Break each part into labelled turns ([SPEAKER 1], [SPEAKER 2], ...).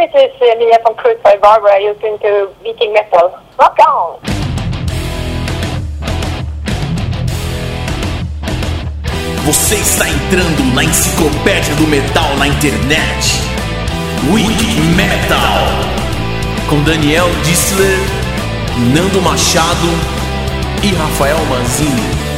[SPEAKER 1] this is uh, Linnea from Crucified Barbara. You're listening to Viking Metal. Rock on!
[SPEAKER 2] Você está entrando na enciclopédia do metal na internet. Wiki Metal. Com Daniel Dissler, Nando Machado e Rafael Manzini.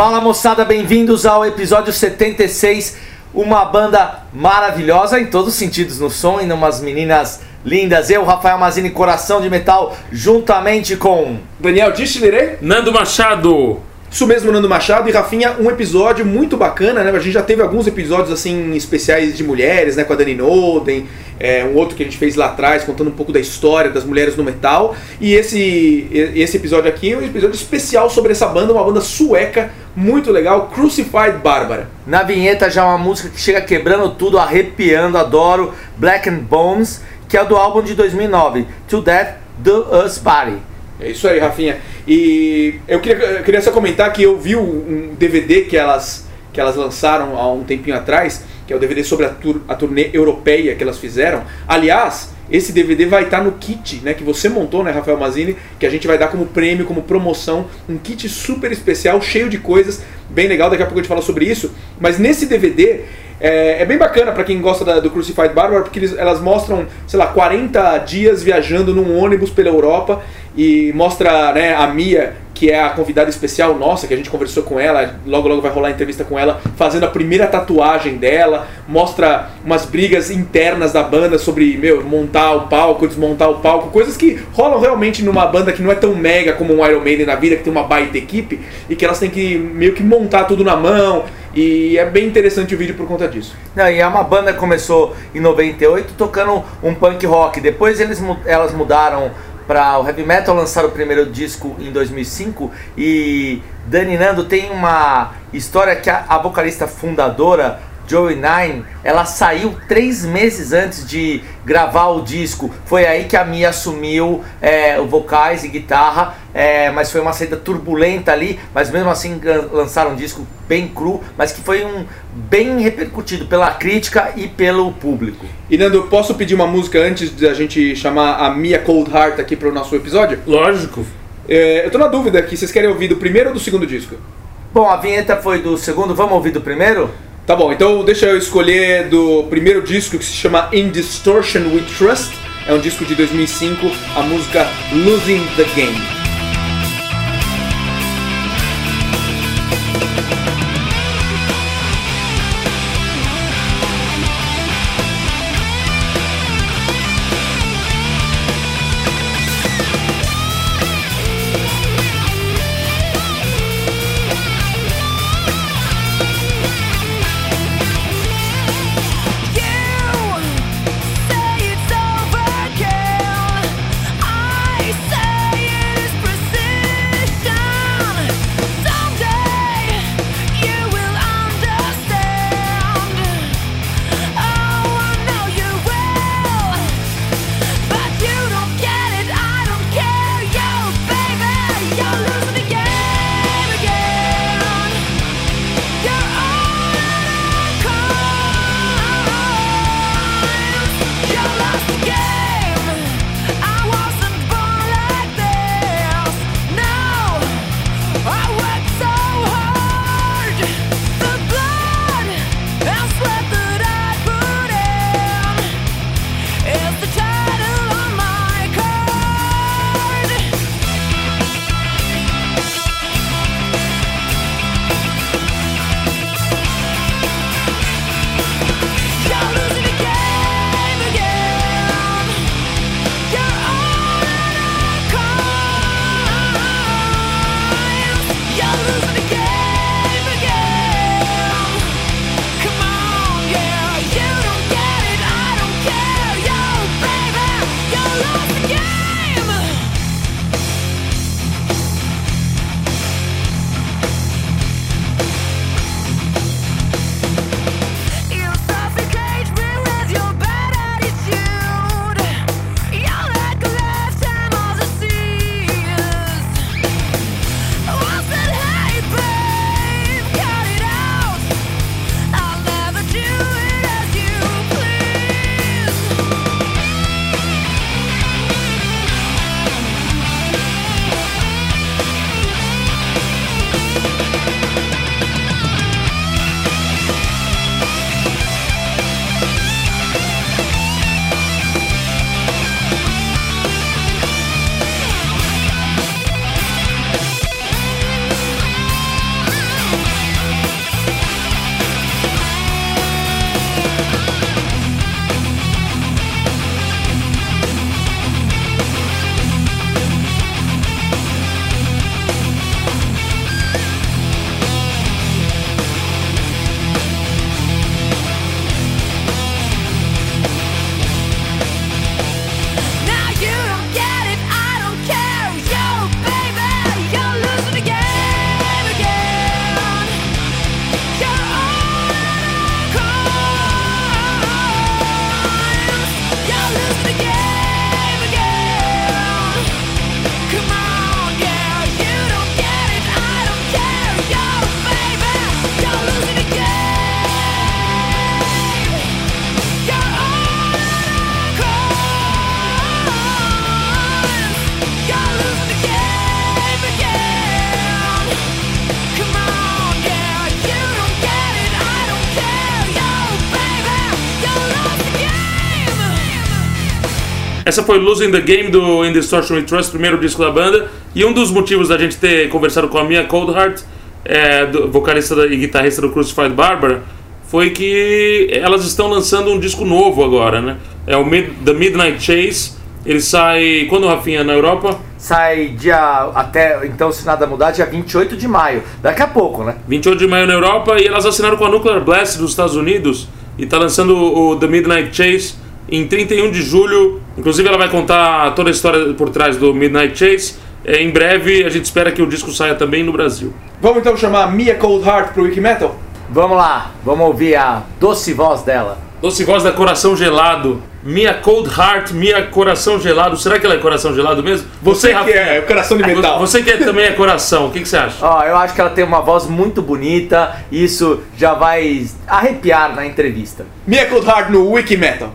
[SPEAKER 3] Fala moçada, bem-vindos ao episódio 76. Uma banda maravilhosa em todos os sentidos, no som e umas meninas lindas. Eu, Rafael Mazini, Coração de Metal, juntamente com.
[SPEAKER 4] Daniel Distler,
[SPEAKER 5] Nando Machado.
[SPEAKER 4] Isso mesmo, Nando Machado e Rafinha, um episódio muito bacana, né? A gente já teve alguns episódios assim especiais de mulheres, né? Com a Dani Noden, é, um outro que a gente fez lá atrás, contando um pouco da história das mulheres no metal. E esse, esse episódio aqui é um episódio especial sobre essa banda, uma banda sueca muito legal, Crucified Barbara.
[SPEAKER 3] Na vinheta já uma música que chega quebrando tudo, arrepiando, adoro. Black and Bones. que é do álbum de 2009, To Death Do Us Body.
[SPEAKER 4] É isso aí, Rafinha. E eu queria, eu queria só comentar que eu vi um DVD que elas, que elas lançaram há um tempinho atrás, que é o DVD sobre a, tur a turnê europeia que elas fizeram. Aliás, esse DVD vai estar no kit, né, que você montou, né, Rafael Mazini, que a gente vai dar como prêmio, como promoção, um kit super especial, cheio de coisas, bem legal, daqui a pouco a gente fala sobre isso. Mas nesse DVD é, é bem bacana para quem gosta da- do Crucified Barbar, porque eles- elas mostram, sei lá, 40 dias viajando num ônibus pela Europa e mostra né, a Mia, que é a convidada especial nossa, que a gente conversou com ela, logo logo vai rolar a entrevista com ela, fazendo a primeira tatuagem dela, mostra umas brigas internas da banda sobre, meu, montar o palco, desmontar o palco, coisas que rolam realmente numa banda que não é tão mega como um Iron Maiden na vida, que tem uma baita equipe, e que elas têm que meio que montar tudo na mão, e é bem interessante o vídeo por conta disso.
[SPEAKER 3] Não, e é uma banda que começou em 98 tocando um punk rock. Depois eles, elas mudaram para o heavy metal, lançaram o primeiro disco em 2005 e Dani Nando tem uma história que a, a vocalista fundadora Joey Nine, ela saiu três meses antes de gravar o disco. Foi aí que a Mia assumiu é, o vocais e guitarra, é, mas foi uma saída turbulenta ali. Mas mesmo assim lançaram um disco bem cru, mas que foi um bem repercutido pela crítica e pelo público.
[SPEAKER 4] E Nando, eu posso pedir uma música antes da gente chamar a Mia Cold Heart aqui para o nosso episódio?
[SPEAKER 5] Lógico.
[SPEAKER 4] É, eu tô na dúvida aqui, vocês querem ouvir do primeiro ou do segundo disco?
[SPEAKER 3] Bom, a vinheta foi do segundo, vamos ouvir do primeiro?
[SPEAKER 4] Tá bom, então deixa eu escolher do primeiro disco que se chama In Distortion We Trust. É um disco de 2005, a música Losing the Game.
[SPEAKER 5] Essa foi Losing the Game do In Distortion We Trust, primeiro disco da banda. E um dos motivos da gente ter conversado com a Mia Coldheart, é, do- vocalista e guitarrista do Crucified Barbara, foi que elas estão lançando um disco novo agora, né? É o Mid- The Midnight Chase. Ele sai quando, Rafinha, na Europa?
[SPEAKER 3] Sai dia. Até. Então, se nada mudar, dia 28 de maio. Daqui a pouco, né?
[SPEAKER 5] 28 de maio na Europa e elas assinaram com a Nuclear Blast dos Estados Unidos e tá lançando o The Midnight Chase em 31 de julho. Inclusive ela vai contar toda a história por trás do Midnight Chase. É, em breve a gente espera que o disco saia também no Brasil.
[SPEAKER 4] Vamos então chamar Mia Coldheart pro Wiki Metal?
[SPEAKER 3] Vamos lá, vamos ouvir a doce voz dela.
[SPEAKER 5] Doce voz da Coração Gelado. Mia Cold Heart, Mia Coração Gelado. Será que ela é Coração Gelado mesmo?
[SPEAKER 4] Você que
[SPEAKER 5] Rafinha.
[SPEAKER 4] é coração de
[SPEAKER 5] Ah,
[SPEAKER 4] metal.
[SPEAKER 5] Você que é- também é coração, o que, que você acha?
[SPEAKER 3] Ó, eu acho que ela tem uma voz muito bonita, e isso já vai arrepiar na entrevista.
[SPEAKER 4] Mia Coldheart no Wiki Metal.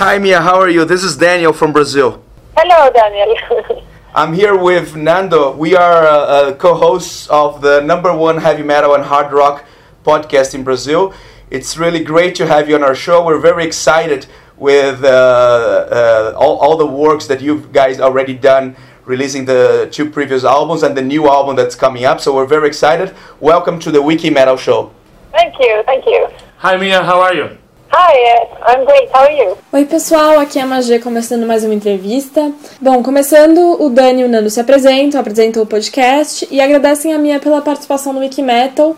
[SPEAKER 6] Hi, Mia. How are you? This is Daniel from Brazil.
[SPEAKER 1] Hello, Daniel.
[SPEAKER 6] I'm here with Nando. We are uh, uh, co-hosts of the number one heavy metal and hard rock podcast in Brazil. It's really great to have you on our show. We're very excited with uh, uh, all, all the works that you guys already done, releasing the two previous albums and the new album that's coming up. So we're very excited. Welcome to the Wiki Metal Show.
[SPEAKER 1] thank you, thank you.
[SPEAKER 5] Hi Mia, how are you?
[SPEAKER 1] Hi, uh, I'm great. How are you?
[SPEAKER 7] Oi pessoal, aqui é a Magê começando mais uma entrevista. Bom, começando, o Dani e o Nando se apresentam, apresentam o podcast e agradecem a minha pela participação no Wikimetal.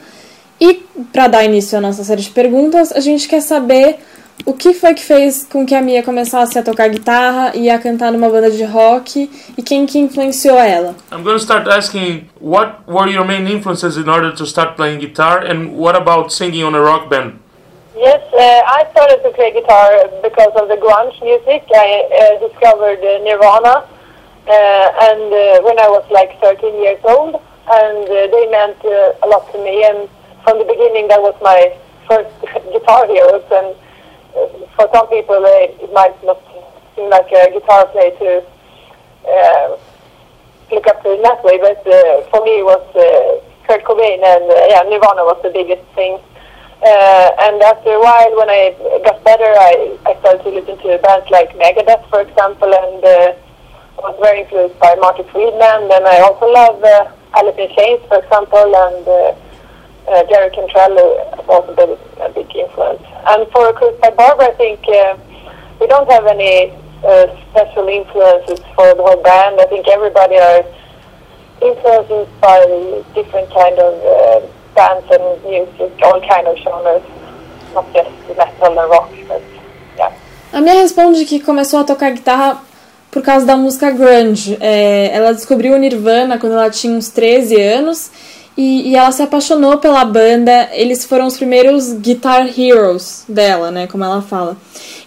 [SPEAKER 7] E para dar início à nossa série de perguntas, a gente quer saber o que foi que fez com que a Mia começasse a tocar guitarra e a cantar numa banda de rock e quem que influenciou ela.
[SPEAKER 5] I'm going to start asking what were your main influences in order to start playing guitar and what about singing on a rock band?
[SPEAKER 1] Yes, uh, I started to play guitar because of the grunge music. I uh, discovered uh, Nirvana, uh, and uh, when I was like 13 years old, and uh, they meant a lot to me. And from the beginning, that was my first guitar heroes. And for some people, it might not seem like a guitar player to look up to in that way, but for me, it was Kurt Cobain, and yeah, Nirvana was the biggest thing. Uh, and after a while, when I got better, I, I started to listen to bands like Megadeth, for example, and uh, was very influenced by Marty Friedman. And I also love uh, Alice in Chains, for example, and uh, uh, Jerry Cantrell uh, also been a big influence. And for Crucified Barber, I think uh, we don't have any uh, special influences for the whole band. I think everybody are influenced by different kind of uh, and music, all kind of genres, not just metal and rock, but yeah.
[SPEAKER 7] A minha responde que começou a tocar guitarra por causa da música grunge. É, ela descobriu o Nirvana quando ela tinha uns 13 anos e, e ela se apaixonou pela banda. Eles foram os primeiros guitar heroes dela, né, como ela fala.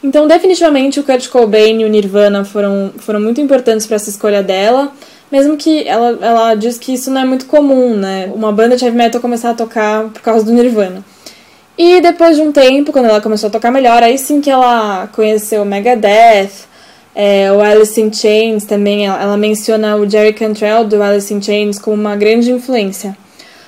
[SPEAKER 7] Então, definitivamente, o Kurt Cobain e o Nirvana foram, foram muito importantes para essa escolha dela. Mesmo que ela, ela diz que isso não é muito comum, né? Uma banda de heavy metal começar a tocar por causa do Nirvana. E depois de um tempo, quando ela começou a tocar melhor, aí sim que ela conheceu o Megadeth, é, o Alice in Chains também. Ela, ela menciona o Jerry Cantrell do Alice in Chains como uma grande influência.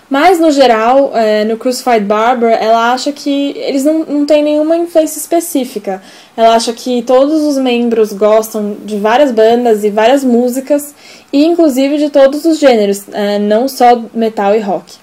[SPEAKER 7] Mas, no geral, é, no Crucified Barber, ela acha que eles não, não têm nenhuma influência específica. Ela acha que todos os membros gostam de várias bandas e várias músicas, e inclusive de todos os gêneros, é, não só metal e rock.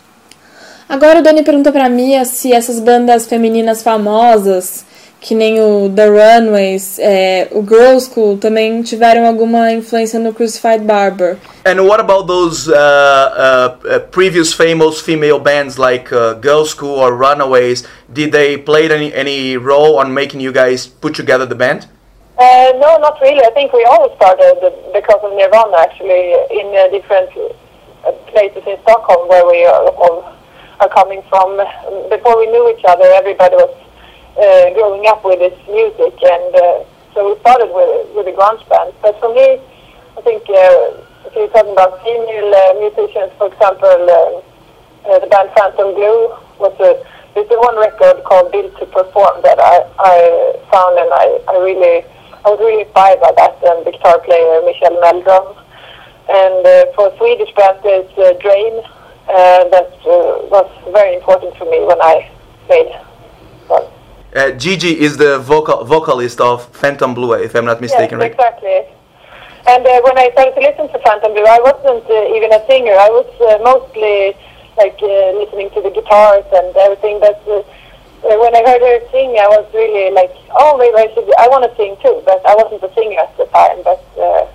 [SPEAKER 7] Agora o Dani pergunta pra Mia se essas bandas femininas famosas, que nem o The Runaways, é, o Girl School, também tiveram alguma influência no Crucified Barber.
[SPEAKER 6] And what about those uh, uh, uh, previous famous female bands like uh, Girl School or Runaways? Did they play any, any role on making you guys put together the band?
[SPEAKER 1] Uh, no, not really. I think we all started because of Nirvana, actually, in uh, different uh, places in Stockholm where we all are coming from. Before we knew each other, everybody was uh, growing up with this music, and uh, so we started with with a grunge band. But for me, I think uh, if you're talking about female uh, musicians, for example, uh, uh, the band Phantom Blue was a there's a one record called Built to Perform that I, I found and I, I really I was really inspired by that and the guitar player Michel Meldrum. And uh, for Swedish band there's uh, Drain uh, that uh, was very important for me when I played. Well,
[SPEAKER 6] Uh, Gigi is the vocal vocalist of Phantom Blue, if I'm not mistaken,
[SPEAKER 1] yes,
[SPEAKER 6] right?
[SPEAKER 1] exactly. And uh, when I started to listen to Phantom Blue, I wasn't uh, even a singer. I was uh, mostly like uh, listening to the guitars and everything. But uh, uh, when I heard her sing, I was really like, oh, maybe I should. I want to sing too, but I wasn't a singer at the time. But uh,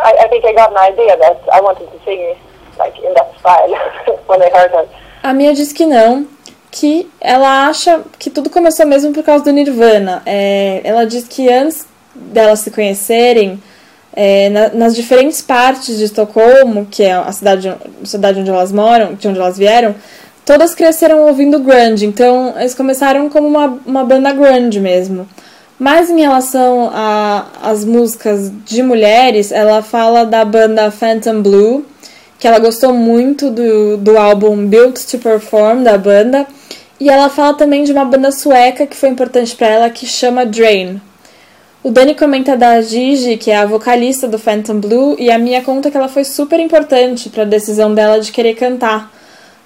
[SPEAKER 1] I, I think I got an idea that I wanted to sing like in that style when I heard her.
[SPEAKER 7] A Mia diz que não, que ela acha que tudo começou mesmo por causa do Nirvana. É, ela diz que antes delas se conhecerem, é, na- nas diferentes partes de Estocolmo, que é a cidade, a cidade onde elas moram, de onde elas vieram, todas cresceram ouvindo grunge. Então, eles começaram como uma, uma banda grunge mesmo. Mas em relação às músicas de mulheres, ela fala da banda Phantom Blue, que ela gostou muito do, do álbum Built to Perform da banda. E ela fala também de uma banda sueca que foi importante para ela, que chama Drain. O Dani comenta da Gigi, que é a vocalista do Phantom Blue, e a minha conta que ela foi super importante para a decisão dela de querer cantar.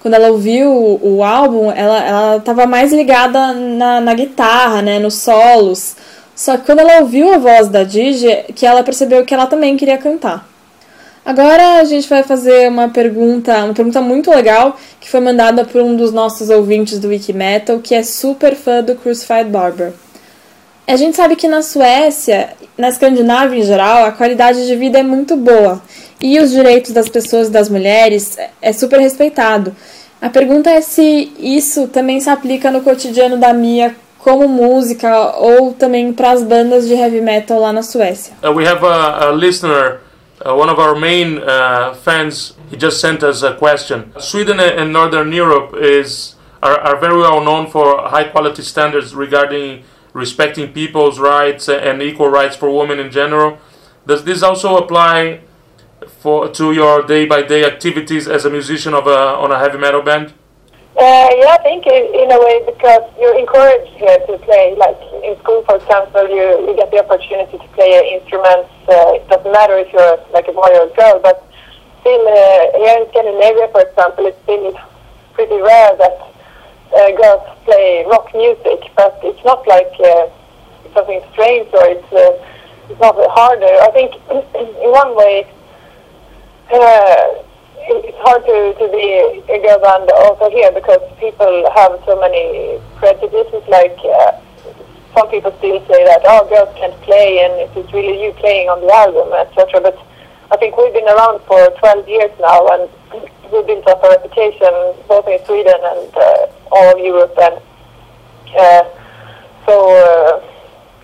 [SPEAKER 7] Quando ela ouviu o, o álbum, ela, ela estava mais ligada na, na guitarra, né, nos solos. Só que quando ela ouviu a voz da Gigi, que ela percebeu que ela também queria cantar. Agora a gente vai fazer uma pergunta, uma pergunta muito legal, que foi mandada por um dos nossos ouvintes do Wikimetal, que é super fã do Crucified Barber. A gente sabe que na Suécia, na Escandinávia em geral, a qualidade de vida é muito boa e os direitos das pessoas e das mulheres é super respeitado. A pergunta é se isso também se aplica no cotidiano da Mia como música ou também para as bandas de heavy metal lá na Suécia.
[SPEAKER 5] Uh, we have a, a listener, uh, one of our main uh, fans. He just sent us a question. Sweden and Northern Europe is are, are very well known for high quality standards regarding respecting people's rights and equal rights for women in general. Does this also apply for to your day by day activities as a musician of a on a heavy metal band?
[SPEAKER 1] Uh, yeah, I think in, a way because you're encouraged here to play. Like in school, for example, you, you get the opportunity to play instruments. Uh, it doesn't matter if you're like a boy or a girl, but still uh, here in Scandinavia, for example, it's been pretty rare that uh, girls play rock music. But it's not like uh, something strange or it's uh, it's not harder. I think in one way. Uh, it's hard to, to be a girl band also here because people have so many prejudices. Like uh, some people still say that oh, girls can't play, and it is really you playing on the album, etc. But I think we've been around for 12 years now, and we've built up a reputation both in Sweden and uh, all of Europe. And uh, so uh,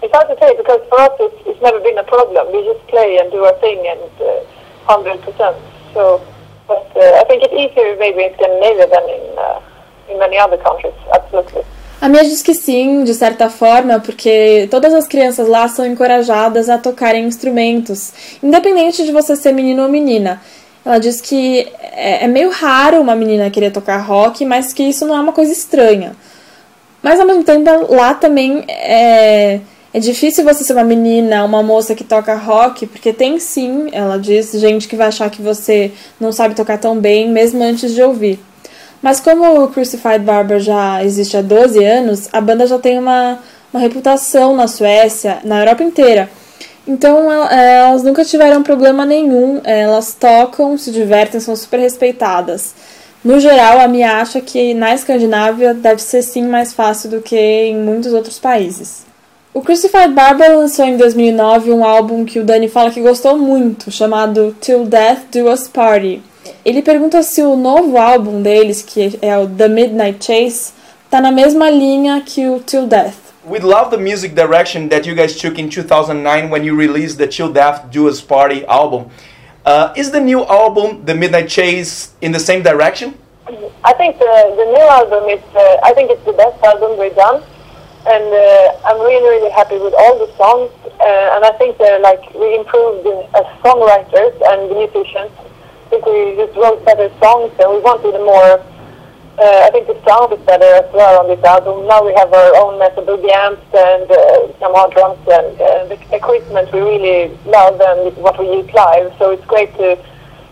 [SPEAKER 1] it's hard to say because for us it's, it's never been a problem. We just play and do our thing, and hundred percent. So. But uh, I think it's easier maybe in Scandinavia than in, uh, in many other countries, absolutely.
[SPEAKER 7] A Mia diz que sim, de certa forma, porque todas as crianças lá são encorajadas a tocarem instrumentos, independente de você ser menino ou menina. Ela diz que é, é meio raro uma menina querer tocar rock, mas que isso não é uma coisa estranha. Mas ao mesmo tempo, lá também é, é difícil você ser uma menina, uma moça que toca rock, porque tem sim, ela diz, gente que vai achar que você não sabe tocar tão bem, mesmo antes de ouvir. Mas como o Crucified Barber já existe há 12 anos, a banda já tem uma, uma reputação na Suécia, na Europa inteira. Então elas nunca tiveram problema nenhum, elas tocam, se divertem, são super respeitadas. No geral, a Mia acha que na Escandinávia deve ser sim mais fácil do que em muitos outros países. O Crucified Barber lançou em 2009 um álbum que o Dani fala que gostou muito, chamado Till Death Do Us Party. Ele pergunta se o novo álbum deles, que é o The Midnight Chase, tá na mesma linha que o Till Death.
[SPEAKER 6] We love the music direction that you guys took in 2009 when you released the Chill Death Do Us Party album. Uh, is the new album, The Midnight Chase, in the same direction?
[SPEAKER 1] I think the, the new album is, uh, I think it's the best album we've done. And uh, I'm really, really happy with all the songs. Uh, and I think they're like, we improved as songwriters and musicians. I think we just wrote better songs and we wanted more uh, I think the sound is better as well on this album. Now we have our own Boogie amps and uh, some hard drums and uh, the equipment we really love and what we use live. So it's great to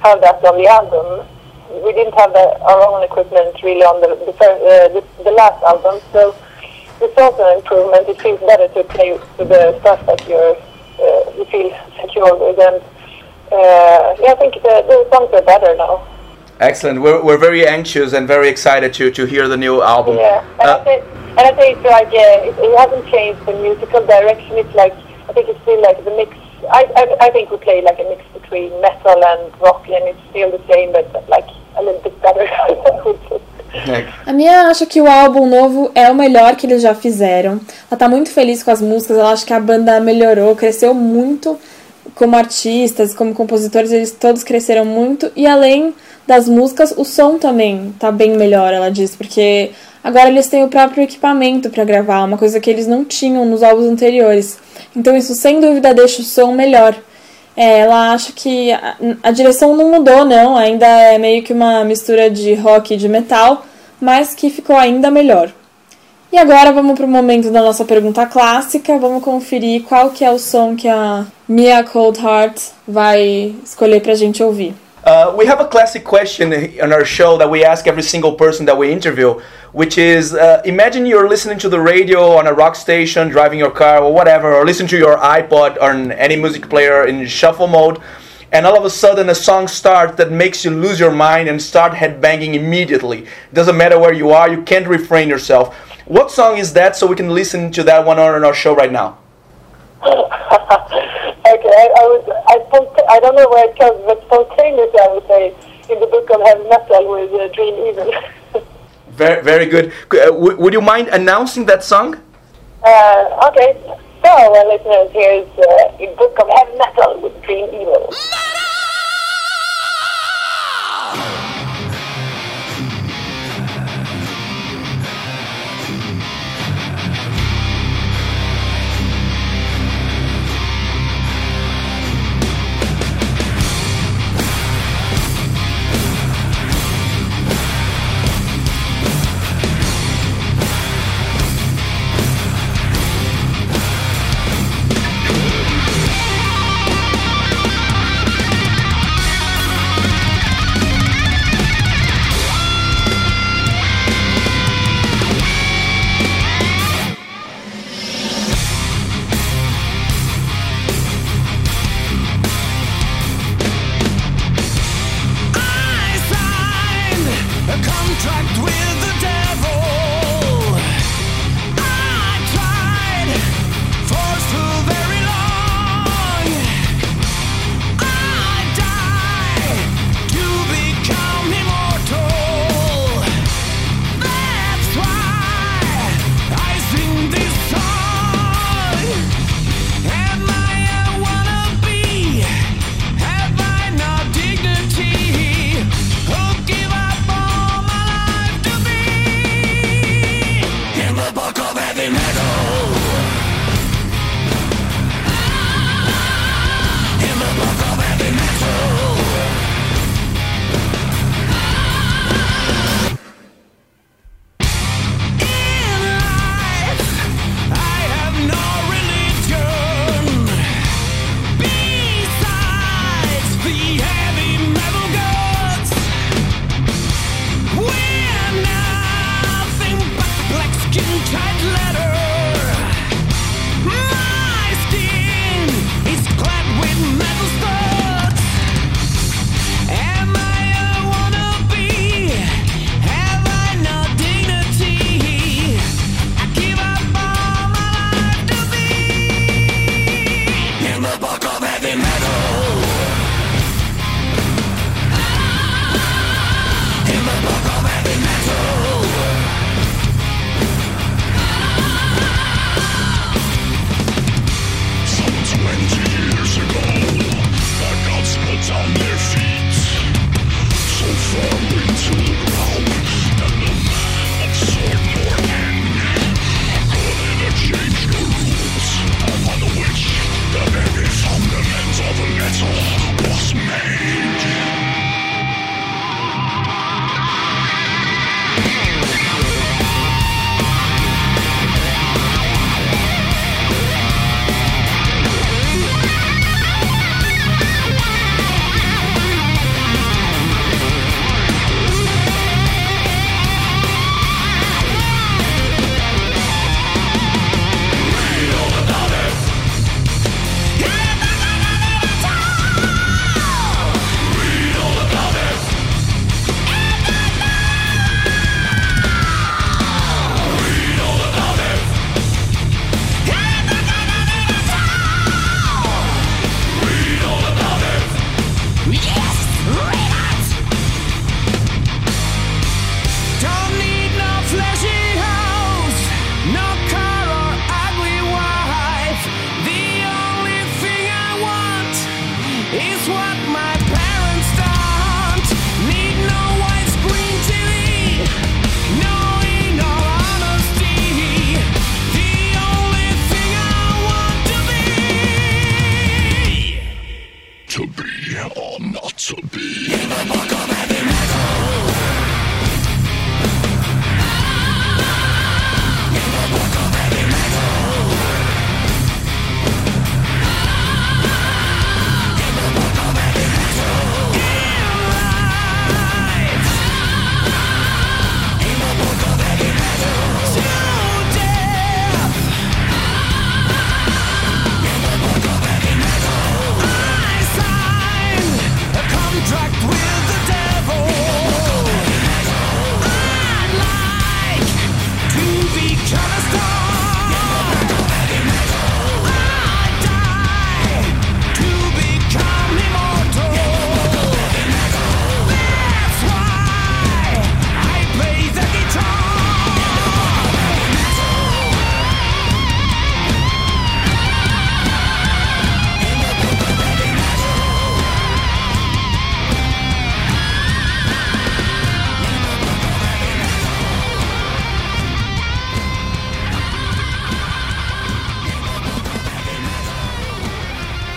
[SPEAKER 1] have that on the album. We didn't have the, our own equipment really on the the, first, uh, the, the last album, so it's also an improvement. It feels better to play with the stuff that you're uh, you feel secure with, and uh, yeah, I think the, the songs are better now.
[SPEAKER 6] Excellent. We're, we're very anxious and very excited to, to hear the new album.
[SPEAKER 1] Yeah, and,
[SPEAKER 6] Uh,
[SPEAKER 1] I think, and I think it's like uh, it, it hasn't changed the musical direction. It's like I think it's still like the mix. I, I, I think we play like a mix between metal and rock, and it's still the same, but like a little bit better. Say.
[SPEAKER 7] A Mia acha que o álbum novo é o melhor que eles já fizeram. Ela tá muito feliz com as músicas, ela acha que a banda melhorou, cresceu muito como artistas, como compositores, eles todos cresceram muito. E além das músicas, o som também tá bem melhor, ela diz, porque agora eles têm o próprio equipamento para gravar, uma coisa que eles não tinham nos álbuns anteriores. Então isso sem dúvida deixa o som melhor. É, ela acha que a, a direção não mudou, não, ainda é meio que uma mistura de rock e de metal, mas que ficou ainda melhor. E agora vamos para o momento da nossa pergunta clássica, vamos conferir qual que é o som que a Mia Coldheart vai escolher pra gente ouvir.
[SPEAKER 6] Uh, we have a classic question on our show that we ask every single person that we interview, which is uh, imagine you're listening to the radio on a rock station, driving your car or whatever, or listen to your iPod or on any music player in shuffle mode, and all of a sudden a song starts that makes you lose your mind and start headbanging immediately. Doesn't matter where you are, you can't refrain yourself. What song is that so we can listen to that one on our show right now?
[SPEAKER 1] okay, I, I would, I, sponta- I don't know where it comes, but spontaneously I would say in the book of heavy metal with uh, Dream Evil.
[SPEAKER 6] Very, very good. Uh, w- would you mind announcing that song?
[SPEAKER 1] uh, okay, so uh, listeners, here's uh, in book of heavy metal with Dream Evil.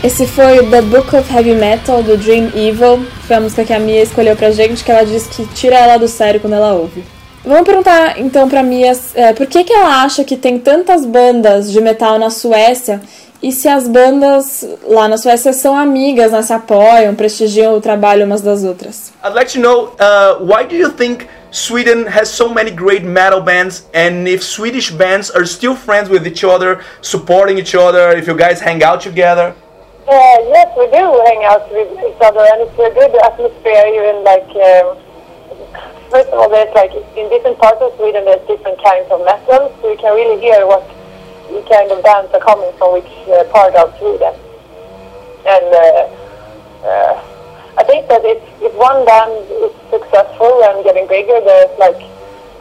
[SPEAKER 7] Esse foi The Book of Heavy Metal do Dream Evil. Foi a música que a Mia escolheu pra gente, que ela diz que tira ela do sério quando ela ouve. Vamos perguntar então pra Mia é, por que, que ela acha que tem tantas bandas de metal na Suécia e se as bandas lá na Suécia são amigas, né, se apoiam, prestigiam o trabalho umas das outras.
[SPEAKER 6] I'd like to know uh, why do you think Sweden has so many great metal bands, and if Swedish bands are still friends with each other, supporting each other, if you guys hang out together?
[SPEAKER 1] Uh, yes, we do hang out with each other, and it's a good atmosphere. Even like, um, first of all, there's like in different parts of Sweden, there's different kinds of metal, so you can really hear what kind of bands are coming from which uh, part of Sweden. And uh, uh, I think that if, if one band is successful and getting bigger, there's like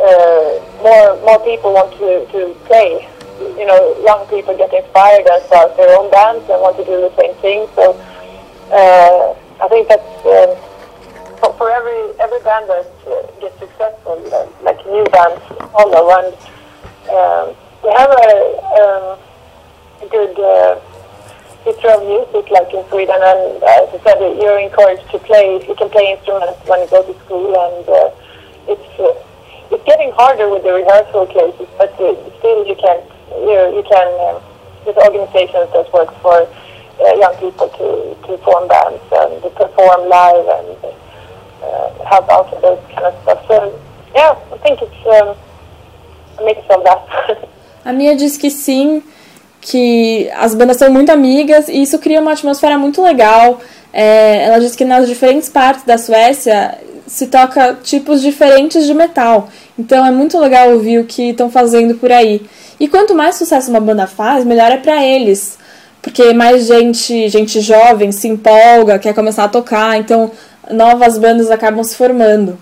[SPEAKER 1] uh, more more people want to, to play. You know, young people get inspired and start their own bands and want to do the same thing. So uh, I think that um, for, for every every band that uh, gets successful, uh, like new bands follow. And um, we have a, um, a good uh, history of music, like in Sweden. And uh, as I said, you're encouraged to play. You can play instruments when you go to school, and uh, it's it's getting harder with the rehearsal classes, but still you can you you can. Um, there's organizations that work for uh, young people to, to form bands and to perform live and uh, help out with those kind of stuff. So yeah, I think it's um, a mix of that.
[SPEAKER 7] A Mia diz que sim, que as bandas são muito amigas e isso cria uma atmosfera muito legal. É, ela diz que nas diferentes partes da Suécia se toca tipos diferentes de metal. Então é muito legal ouvir o que estão fazendo por aí. E quanto mais sucesso uma banda faz, melhor é para eles. Porque mais gente, gente jovem se empolga, quer começar a tocar, então novas bandas acabam se formando.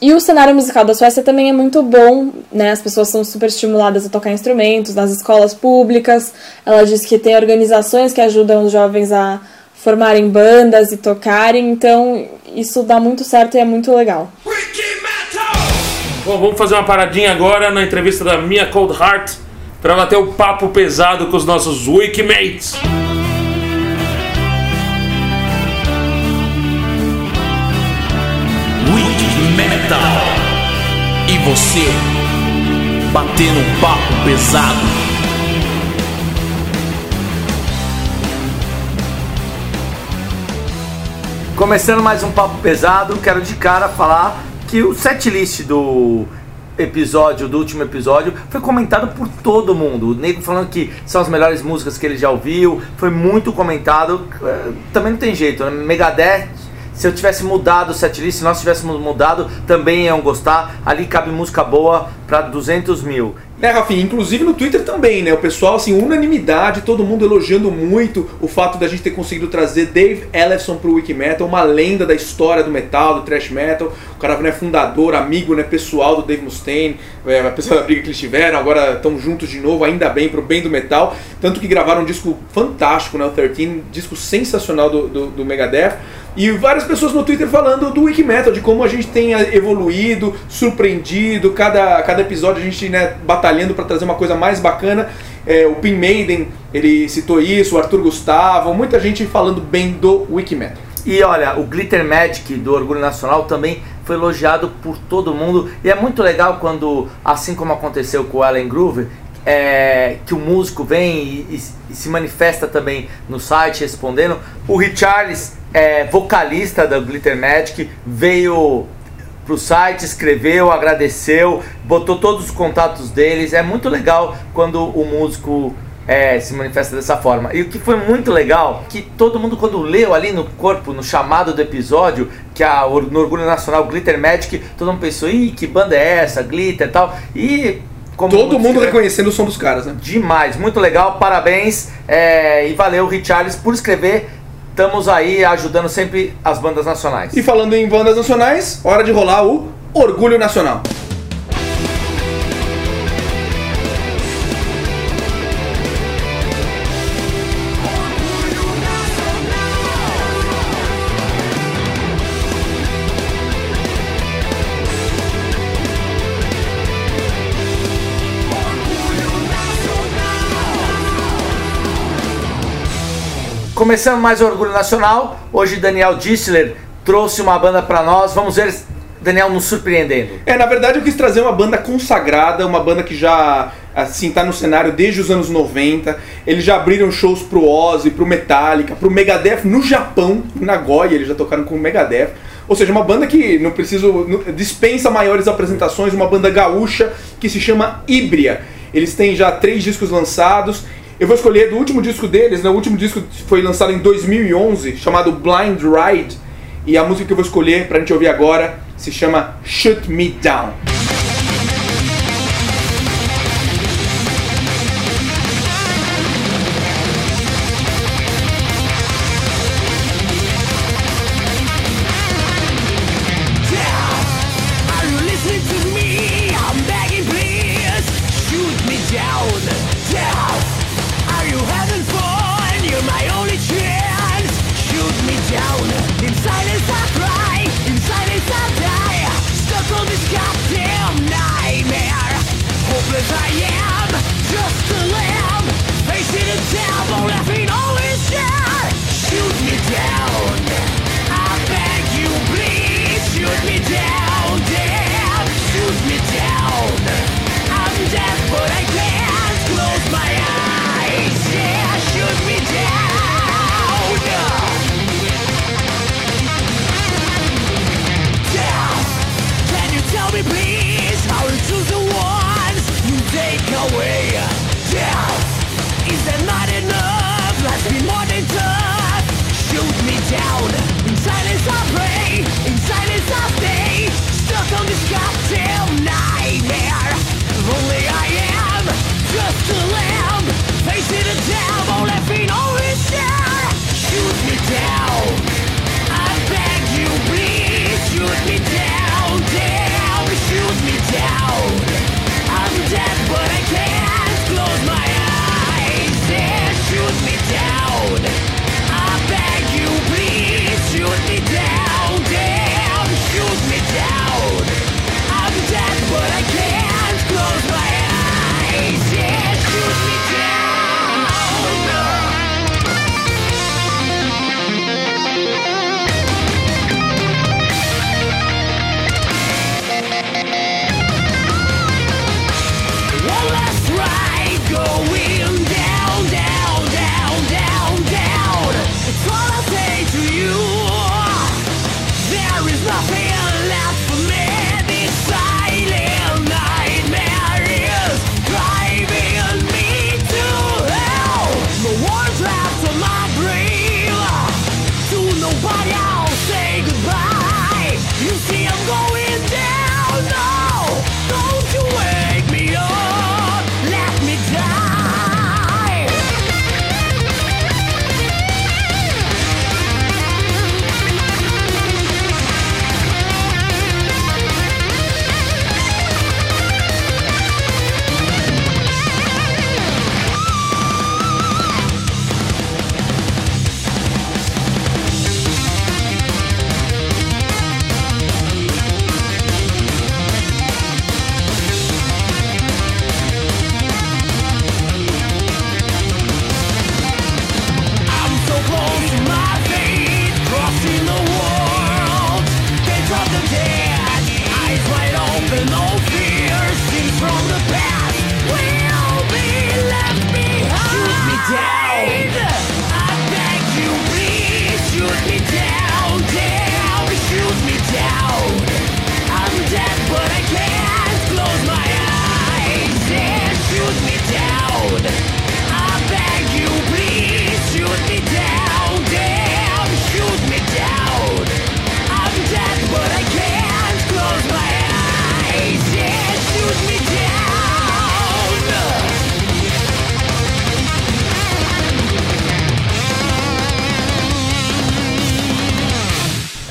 [SPEAKER 7] E o cenário musical da Suécia também é muito bom, né? As pessoas são super estimuladas a tocar instrumentos nas escolas públicas. Ela diz que tem organizações que ajudam os jovens a formarem bandas e tocarem, então isso dá muito certo e é muito legal.
[SPEAKER 5] Bom, vamos fazer uma paradinha agora na entrevista da Mia Cold Heart para bater o papo pesado com os nossos Wikimates.
[SPEAKER 2] Wiki Metal. E você, batendo um papo pesado.
[SPEAKER 3] Começando mais um papo pesado, quero de cara falar que o setlist do episódio, do último episódio, foi comentado por todo mundo. O Nego falando que são as melhores músicas que ele já ouviu, foi muito comentado. Eh, Também não tem jeito, né? Megadeth, se eu tivesse mudado o setlist, se nós tivéssemos mudado, também iam gostar. Ali cabe música boa para 200 mil.
[SPEAKER 4] Né, Rafinha? Inclusive no Twitter também, né? O pessoal, assim, unanimidade, todo mundo elogiando muito o fato da gente ter conseguido trazer Dave Ellefson pro Wikimetal, uma lenda da história do metal, do thrash metal. O cara né, fundador, amigo né, pessoal do Dave Mustaine, é, apesar da briga que eles tiveram, agora estão juntos de novo, ainda bem, pro bem do metal. Tanto que gravaram um disco fantástico, né? O 13, disco sensacional do, do, do Megadeth. E várias pessoas no Twitter falando do Wikimetal, de como a gente tem evoluído, surpreendido, cada, cada episódio a gente né, batalhando para trazer uma coisa mais bacana. É, o Pin Maiden, ele citou isso, o Arthur Gustavo, muita gente falando bem do Wikimetal.
[SPEAKER 3] E olha, o Glitter Magic do Orgulho Nacional também foi elogiado por todo mundo. E é muito legal quando, assim como aconteceu com o Allen Groover, é, que o músico vem e, e- e se manifesta também no site respondendo. O Richarlis, é, vocalista da Glitter Magic, veio pro site, escreveu, agradeceu, botou todos os contatos deles. É muito legal quando o músico é, se manifesta dessa forma. E o que foi muito legal, que todo mundo quando leu ali no corpo, no chamado do episódio, que a, no Orgulho Nacional Glitter Magic, todo mundo pensou, ih, que banda é essa, Glitter e tal. E
[SPEAKER 4] Todo mundo reconhecendo o som dos caras, né?
[SPEAKER 3] Demais, muito legal, parabéns é, e valeu Richarlis por escrever. Estamos aí ajudando sempre as bandas nacionais.
[SPEAKER 4] E falando em bandas nacionais, hora de rolar o Orgulho Nacional.
[SPEAKER 3] Começando mais Orgulho Nacional, hoje Daniel Dissler trouxe uma banda pra nós. Vamos ver Daniel nos surpreendendo.
[SPEAKER 4] É, na verdade eu quis trazer uma banda consagrada, uma banda que já assim tá no cenário desde os anos 90. Eles já abriram shows pro Ozzy, pro Metallica, pro Megadeth no Japão, em Nagoya, eles já tocaram com o Megadeth. Ou seja, uma banda que não preciso dispensa maiores apresentações, uma banda gaúcha que se chama Híbria. Eles têm já três discos lançados. Eu vou escolher do último disco deles, né? O último disco foi lançado em 2011, chamado Blind Ride. E a música que eu vou escolher pra gente ouvir agora se chama
[SPEAKER 2] Shoot Me Down.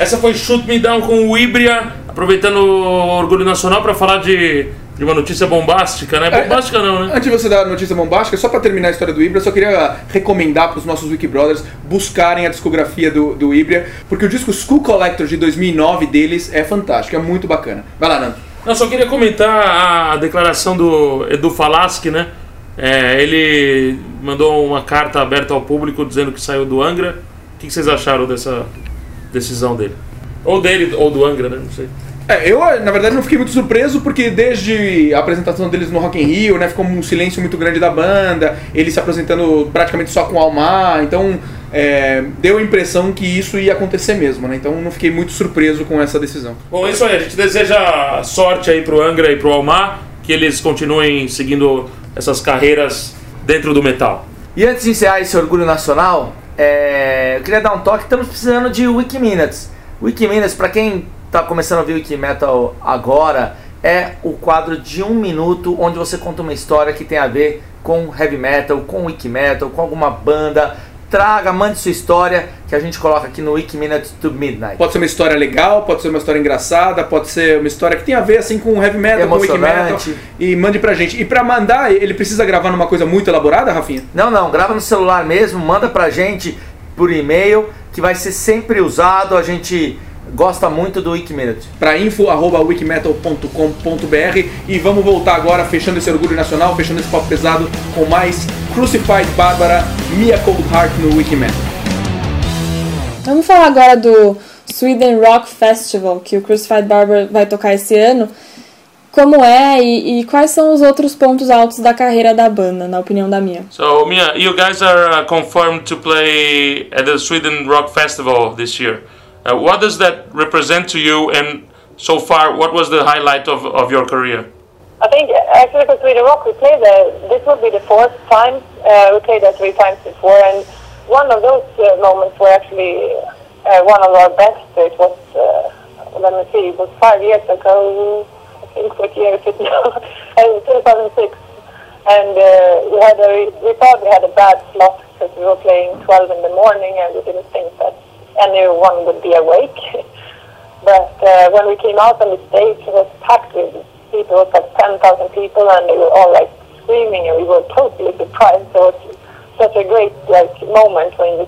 [SPEAKER 5] Essa foi Shoot Me Down com o Ibria, aproveitando o Orgulho Nacional para falar de, de uma notícia bombástica, né? Bombástica não, né?
[SPEAKER 4] Antes de você dar a notícia bombástica, só pra terminar a história do Ibra, eu só queria recomendar pros nossos Wiki Brothers buscarem a discografia do, do Ibra, porque o disco School Collector de 2009 deles é fantástico, é muito bacana. Vai lá, Nando.
[SPEAKER 5] Não, só queria comentar a declaração do Edu Falaschi, né? É, ele mandou uma carta aberta ao público dizendo que saiu do Angra. O que vocês acharam dessa decisão dele? Ou dele, ou do Angra, né? Não sei.
[SPEAKER 4] É, eu, na verdade, não fiquei muito surpreso porque desde a apresentação deles no Rock in Rio, né, ficou um silêncio muito grande da banda, ele se apresentando praticamente só com o Almar, então é, deu a impressão que isso ia acontecer mesmo, né? Então não fiquei muito surpreso com essa decisão.
[SPEAKER 5] Bom, é isso aí. A gente deseja sorte aí pro Angra e pro Almar, que eles continuem seguindo essas carreiras dentro do metal.
[SPEAKER 3] E antes de encerrar esse orgulho nacional, é, eu queria dar um toque. Estamos precisando de Wikiminutes. Wikiminutes, para quem está começando a ouvir Wikimetal agora, é o quadro de um minuto onde você conta uma história que tem a ver com heavy metal, com Wikimetal, com alguma banda. Traga, mande sua história que a gente coloca aqui no Wikiminutes to Midnight.
[SPEAKER 4] Pode ser uma história legal, pode ser uma história engraçada, pode ser uma história que tem a ver assim com heavy metal, com wiki metal. E mande pra gente. E pra mandar, ele precisa gravar numa coisa muito elaborada, Rafinha?
[SPEAKER 3] Não, não, grava no celular mesmo, manda pra gente por e-mail, que vai ser sempre usado. A gente gosta muito do Wikiminute.
[SPEAKER 4] Para info@wikimetal.com.br e vamos voltar agora fechando esse orgulho nacional, fechando esse papo pesado com mais Crucified Bárbara, Mia Cold Heart no Wikimetal.
[SPEAKER 7] Vamos falar agora do Sweden Rock Festival, que o Crucified Barber vai tocar esse ano. Como é e, e quais são os outros pontos altos da carreira da banda, na opinião da minha?
[SPEAKER 5] So, Mia, you guys are uh, confirmed to play at the Sweden Rock Festival this year. Uh, what does that represent to you, and so far, what was the highlight of, of your career?
[SPEAKER 1] I think uh, actually for Sweden Rock we played there. This would be the fourth time. Uh, we played there three times before, and one of those uh, moments were actually uh, one of our best. It was uh, let me see, it was five years ago. I think what year is it now? Uh, 2006. And we had a we thought we had a bad slot because we were playing 12 in the morning, and we didn't think that anyone would be awake. But uh, when we came out on the stage, it was packed with people. It was like 10,000 people, and they were all like screaming, and we were totally surprised. So it's such a great like moment when you,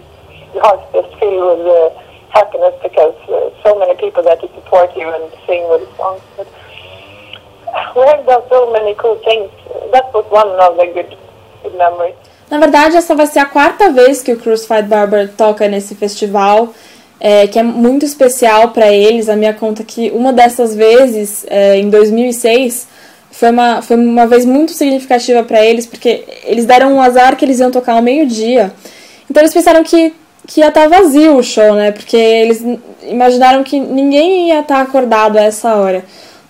[SPEAKER 1] your heart just filled with uh, happiness because uh, so many people that support you and sing with the songs. But we have done so many cool things. That was one of the good, good memories.
[SPEAKER 7] Na verdade, essa vai ser a quarta vez que o Crucified Barber toca nesse festival, é, que é muito especial para eles. A minha conta que uma dessas vezes, é, em 2006, foi uma, foi uma vez muito significativa para eles, porque eles deram um azar que eles iam tocar ao meio-dia. Então eles pensaram que, que ia estar vazio o show, né? Porque eles imaginaram que ninguém ia estar acordado a essa hora.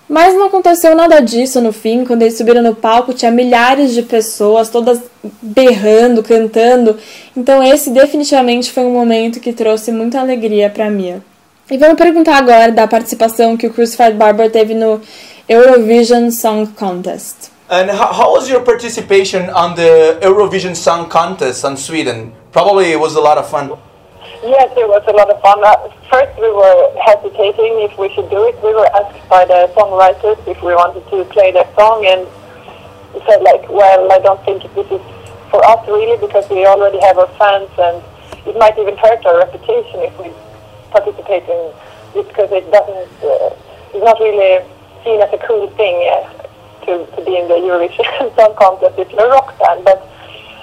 [SPEAKER 7] Mas não aconteceu nada disso no fim. Quando eles subiram no palco, tinha milhares de pessoas, todas berrando, cantando. Então, esse definitivamente foi um momento que trouxe muita alegria pra Mia. E vamos perguntar agora da participação que o Crucified Barber teve no Eurovision Song Contest.
[SPEAKER 6] And how, was your participation on the Eurovision Song Contest on Sweden? Probably it was a lot of fun.
[SPEAKER 1] Yes, it was a lot of fun. Uh, first, we were hesitating if we should do it. We were asked by the songwriters if we wanted to play their song, and we said like, well, I don't think this is for us really because we already have our fans, and it might even hurt our reputation if we participate in this because it doesn't. Uh, it's not really seen as a cool thing uh, to to be in the Eurovision Song Contest if you're a rock band, but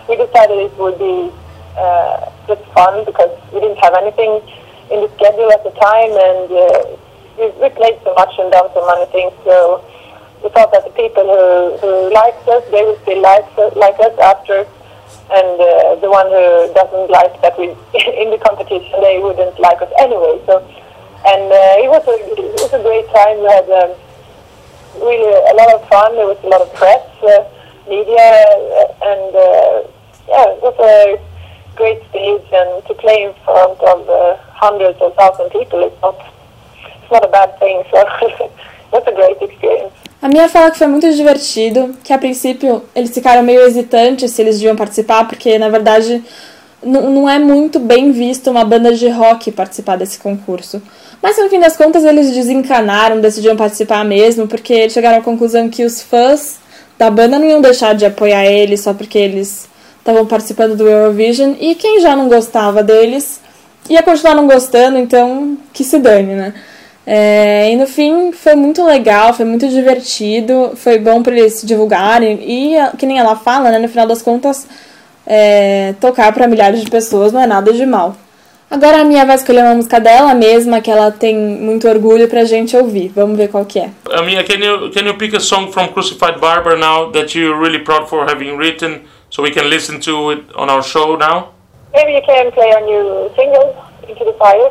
[SPEAKER 1] we decided it would be uh, just fun because we didn't have anything in the schedule at the time, and uh, we, we played so much and done so many things. So we thought that the people who, who liked us, they would still like us, like us after, and uh, the one who doesn't like that we in the competition, they wouldn't like us anyway. So, and uh, it was a it was a great time. We had. Um, really a lot of fun. There was a lot of press, uh, media, uh, and uh, yeah, it was a great stage. And to play in front of uh, hundreds of people is not it's not a bad thing. So was a great experience.
[SPEAKER 7] A minha fala que foi muito divertido, que a princípio eles ficaram meio hesitantes se eles deviam participar, porque na verdade não é muito bem visto uma banda de rock participar desse concurso. Mas no fim das contas eles desencanaram, decidiram participar mesmo, porque chegaram à conclusão que os fãs da banda não iam deixar de apoiar eles só porque eles estavam participando do Eurovision, e quem já não gostava deles ia continuar não gostando, então que se dane, né? É, e no fim foi muito legal, foi muito divertido, foi bom para eles se divulgarem e, que nem ela fala, né, no final das contas, é, tocar para milhares de pessoas não é nada de mal. Agora a minha vai escolher uma música dela mesma, que ela tem muito orgulho pra gente ouvir. Vamos ver qual que é.
[SPEAKER 5] I mean, can you can you pick a song from Crucified Barber now that you're really proud for having written, so we can listen to it on our show now?
[SPEAKER 2] Maybe you can play our new single, Into the Fire.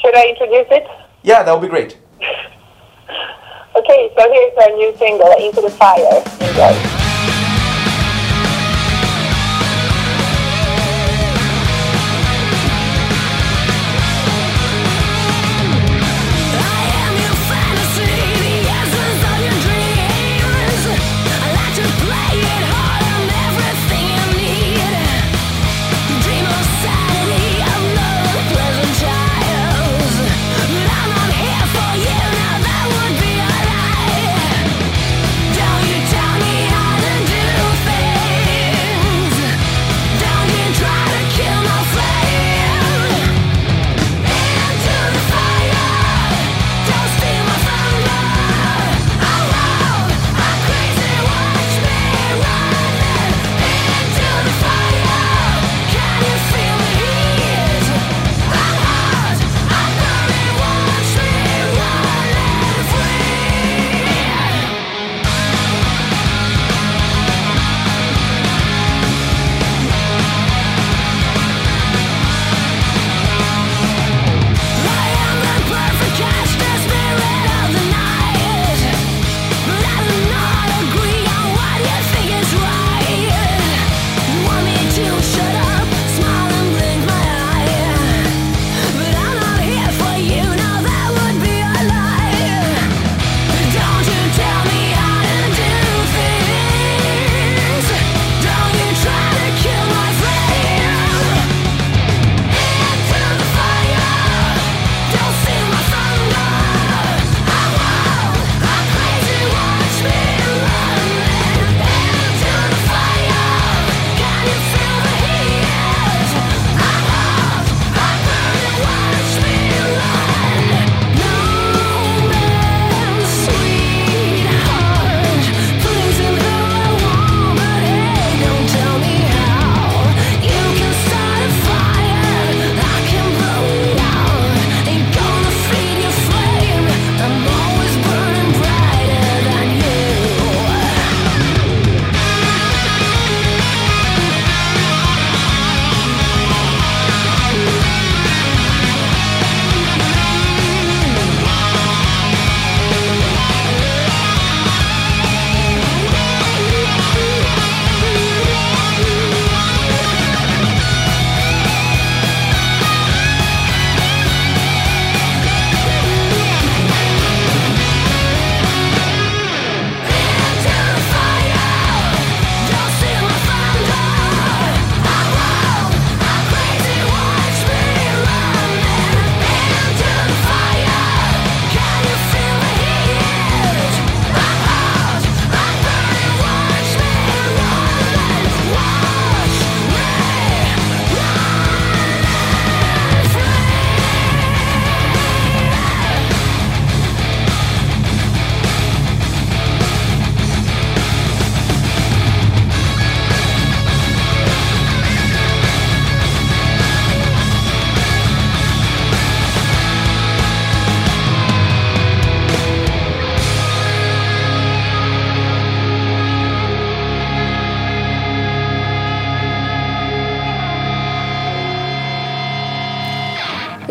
[SPEAKER 2] Should I introduce it?
[SPEAKER 6] Yeah, that would be great.
[SPEAKER 2] Okay, so here's our new single, Into the Fire. Enjoy.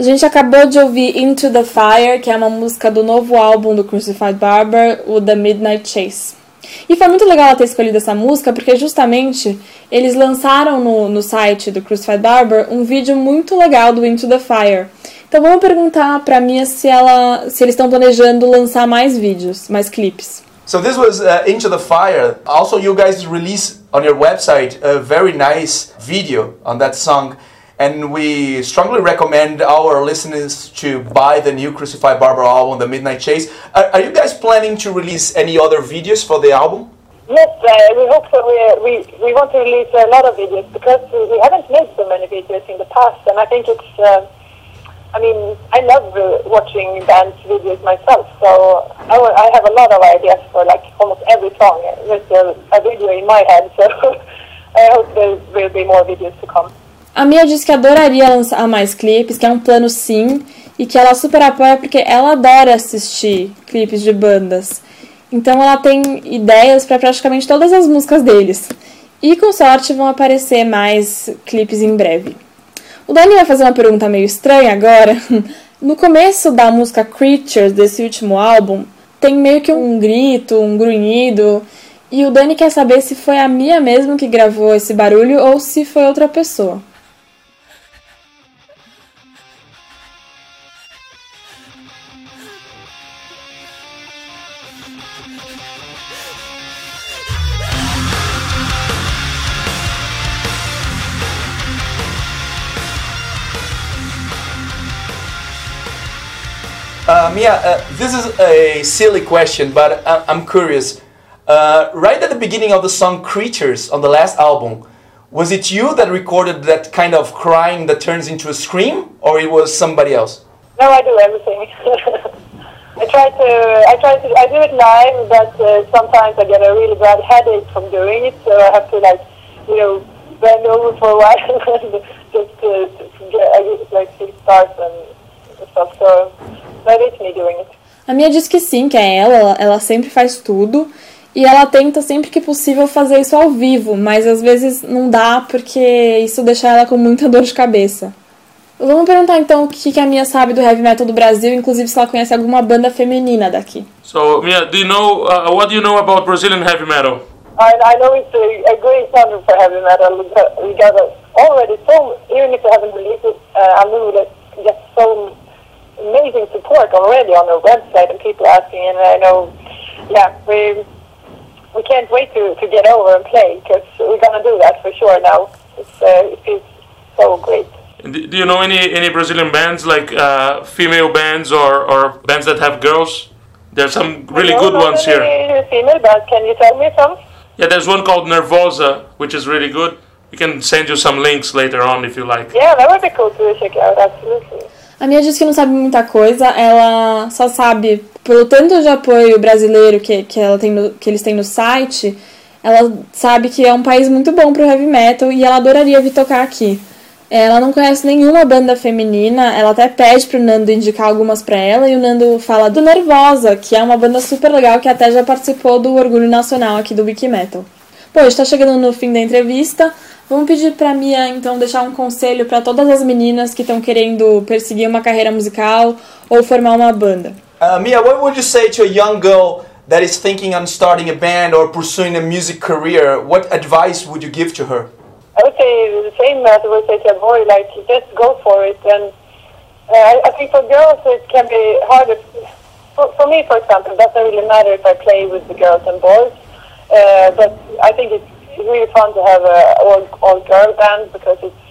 [SPEAKER 7] Gente acabou de ouvir Into the Fire, que é uma música do novo álbum do Crucified Barber, o The Midnight Chase. E foi muito legal ela ter escolhido essa música, porque justamente eles lançaram no, no site do Crucified Barber um vídeo muito legal do Into the Fire. Então vamos perguntar pra Mia se, ela, se eles estão planejando lançar mais vídeos, mais clipes.
[SPEAKER 6] So this was uh, Into the Fire. Also, you guys release on your website a very nice video on that song, and we strongly recommend our listeners to buy the new Crucified Barber album, The Midnight Chase. Are, are you guys planning to release any other videos for the album?
[SPEAKER 2] Yes, uh, we hope so. We, we, we want to release a lot of videos because we haven't made so many videos in the past, and I think it's uh,
[SPEAKER 1] I mean, I love uh, watching dance videos myself, so I, I have a lot of ideas for like almost every song. There's a, a video in my head, so I hope there will be more videos to come.
[SPEAKER 7] A Mia disse que adoraria lançar mais clipes, que é um plano sim, e que ela super apoia porque ela adora assistir clipes de bandas. Então ela tem ideias para praticamente todas as músicas deles. E com sorte vão aparecer mais clipes em breve. O Dani vai fazer uma pergunta meio estranha agora. No começo da música Creatures, desse último álbum, tem meio que um grito, um grunhido. E o Dani quer saber se foi a Mia mesmo que gravou esse barulho ou se foi outra pessoa.
[SPEAKER 6] Uh, Mia, uh, this is a silly question, but I- I'm curious. Uh, right at the beginning of the song Creatures on the last album, was it you that recorded that kind of crying that turns into a scream, or it was somebody else?
[SPEAKER 1] No, I do everything. I try to, I try to, I do it live, but uh, sometimes I get a really bad headache from doing it, so I have to like, you know, bend over for a while and just to, to get, I get like to start and stuff. So that is me doing it.
[SPEAKER 7] A Mia diz que sim, que é ela, ela, ela sempre faz tudo. E ela tenta sempre que possível fazer isso ao vivo, mas às vezes não dá porque isso deixa ela com muita dor de cabeça. Vamos perguntar então o que que a Mia sabe do heavy metal do Brasil, inclusive se ela conhece alguma banda feminina daqui.
[SPEAKER 5] So, Mia, do you know uh, what do you know about Brazilian heavy metal?
[SPEAKER 1] I, I know it's a, a great genre for heavy metal. We got, we got a, already so, even if we haven't released it, uh, I know that so amazing support already on our website and people asking, and I know, yeah, we we can't wait to, to get over and play because we're gonna do that for sure now. It's, uh, it feels so great.
[SPEAKER 5] Do you know any any Brazilian bands like uh, female bands or, or bands that have girls? There's some really good ones here.
[SPEAKER 1] Female band. Can you tell me some?
[SPEAKER 5] Yeah, there's one called Nervosa, which is really good. We can send you some links later on if you like.
[SPEAKER 1] Yeah, that would be cool to check out. Absolutely.
[SPEAKER 7] A Mia diz que não sabe muita coisa, ela só sabe, pelo tanto de apoio brasileiro que, que, ela tem no- que eles têm no site, ela sabe que é um país muito bom pro heavy metal e ela adoraria vir tocar aqui. Ela não conhece nenhuma banda feminina, ela até pede pro Nando indicar algumas pra ela e o Nando fala do Nervosa, que é uma banda super legal que até já participou do Orgulho Nacional aqui do Wiki Metal. Pô, está chegando no fim da entrevista. Vamos pedir pra Mia, então, deixar um conselho pra todas as meninas que estão querendo perseguir uma carreira musical ou formar uma banda.
[SPEAKER 6] Uh, Mia, what would you say to a young girl that is thinking on starting a band or pursuing a music career? What advice would you give to her?
[SPEAKER 1] I would say the same as I would say to a boy, like just go for it. And uh, I I think for girls it can be harder. For, for me, for example, it doesn't really matter if I play with the girls and boys, uh, but I think it's really fun to have a all all girl band because it's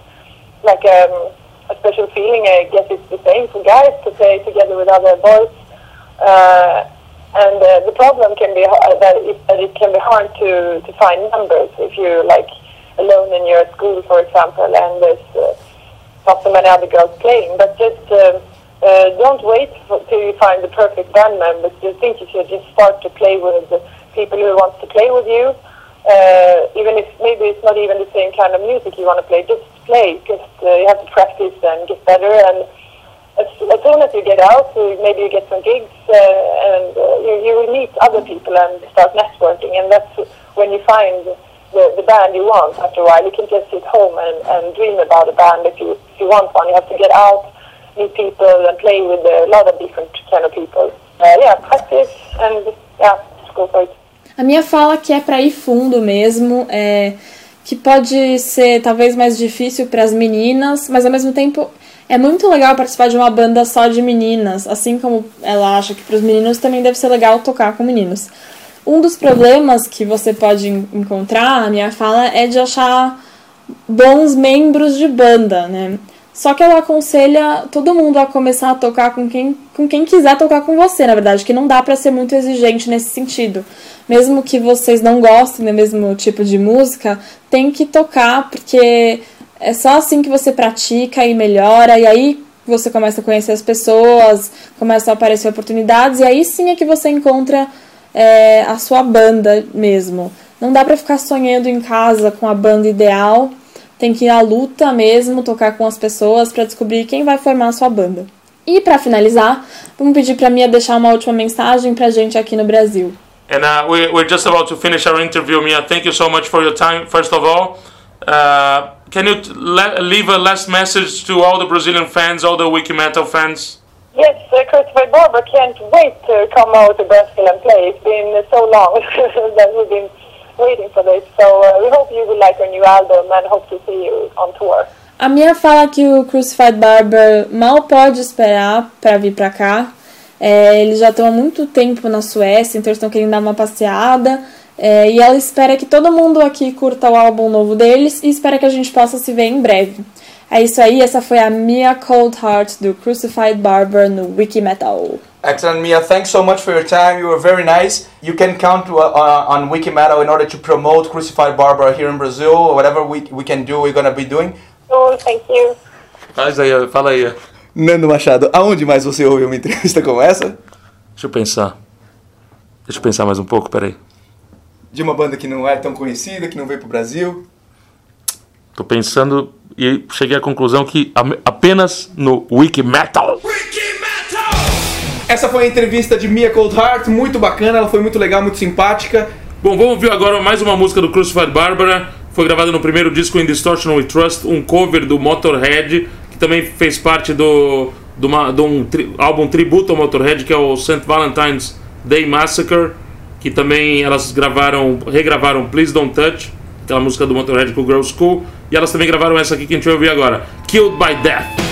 [SPEAKER 1] like um, a special feeling. I guess it's the same for guys to play together with other boys. Uh, and uh, the problem can be ha- that it, that it can be hard to, to find numbers if you're like alone in your school, for example, and there's uh, not so many other girls playing. But just uh, uh, don't wait for, till you find the perfect band members. Just think you should just start to play with the people who want to play with you. Uh, even if maybe it's not even the same kind of music you want to play, just play. Just uh, you have to practice and get better and as, as soon as you get out, maybe you get some gigs uh, and uh, you, you will meet other people and start networking. And that's when you find the, the band you want after a while. You can just sit home and, and dream about a band if you, if you want one. You have to get out, meet people, and play with a lot of different kind of people. Uh, yeah, practice and yeah, just go for it.
[SPEAKER 7] A minha fala que é pra ir fundo mesmo, é que pode ser talvez mais difícil para as meninas, mas ao mesmo tempo é muito legal participar de uma banda só de meninas, assim como ela acha que para os meninos também deve ser legal tocar com meninos. Um dos problemas que você pode en- encontrar, a minha fala, é de achar bons membros de banda, né? Só que ela aconselha todo mundo a começar a tocar com quem, com quem quiser tocar com você, na verdade, que não dá pra ser muito exigente nesse sentido. Mesmo que vocês não gostem do mesmo tipo de música, tem que tocar, porque é só assim que você pratica e melhora, e aí você começa a conhecer as pessoas, começam a aparecer oportunidades, e aí sim é que você encontra é, a sua banda mesmo. Não dá pra ficar sonhando em casa com a banda ideal, tem que ir à luta mesmo, tocar com as pessoas pra descobrir quem vai formar a sua banda. E pra finalizar, vamos pedir pra Mia deixar uma última mensagem pra gente aqui no Brasil.
[SPEAKER 2] And uh, we, we're just about to finish our interview, Mia. Thank you so much for your time, first of all. Uh, can you leave a last message to all the Brazilian fans, all the Wiki Metal fans?
[SPEAKER 1] Yes, uh, Christopher Barber can't wait to come out to Brazil and play. It's been so long that we've been waiting for this. So uh, we hope you will like our new album and hope to see you on tour.
[SPEAKER 7] A Mia fala que o Crucified Barber mal pode esperar pra vir pra cá. É, eles já estão há muito tempo na Suécia, então eles estão querendo dar uma passeada. É, e ela espera que todo mundo aqui curta o álbum novo deles e espera que a gente possa se ver em breve. É isso aí, essa foi a Mia Cold Heart do Crucified Barber no Wiki Metal.
[SPEAKER 6] Excellent, Mia. Thanks so much for your time. You were very nice. You can count uh, uh, on Wikimetal in order to promote Crucified Barbara here in Brazil. Whatever we, we can do, we're gonna be doing.
[SPEAKER 1] So thank you.
[SPEAKER 2] Faz aí, fala aí.
[SPEAKER 6] Nando Machado, aonde mais você ouviu uma entrevista como essa?
[SPEAKER 2] Deixa eu pensar. Deixa eu pensar mais um pouco, peraí.
[SPEAKER 6] De uma banda que não é tão conhecida, que não veio pro Brasil.
[SPEAKER 2] Tô pensando e cheguei à conclusão que apenas no Wiki Metal.
[SPEAKER 4] Essa foi a entrevista de Mia Coldheart, muito bacana, ela foi muito legal, muito simpática.
[SPEAKER 2] Bom, vamos ouvir agora mais uma música do Crucified Barbara. Foi gravada no primeiro disco In Distortion We Trust, um cover do Motorhead, que também fez parte do, do uma- de um tri- álbum tributo ao Motorhead, que é o St. Valentine's Day Massacre, que também elas gravaram, regravaram Please Don't Touch, aquela música do Motorhead com o Girl School, e elas também gravaram essa aqui que a gente vai ouvir agora, Killed by Death.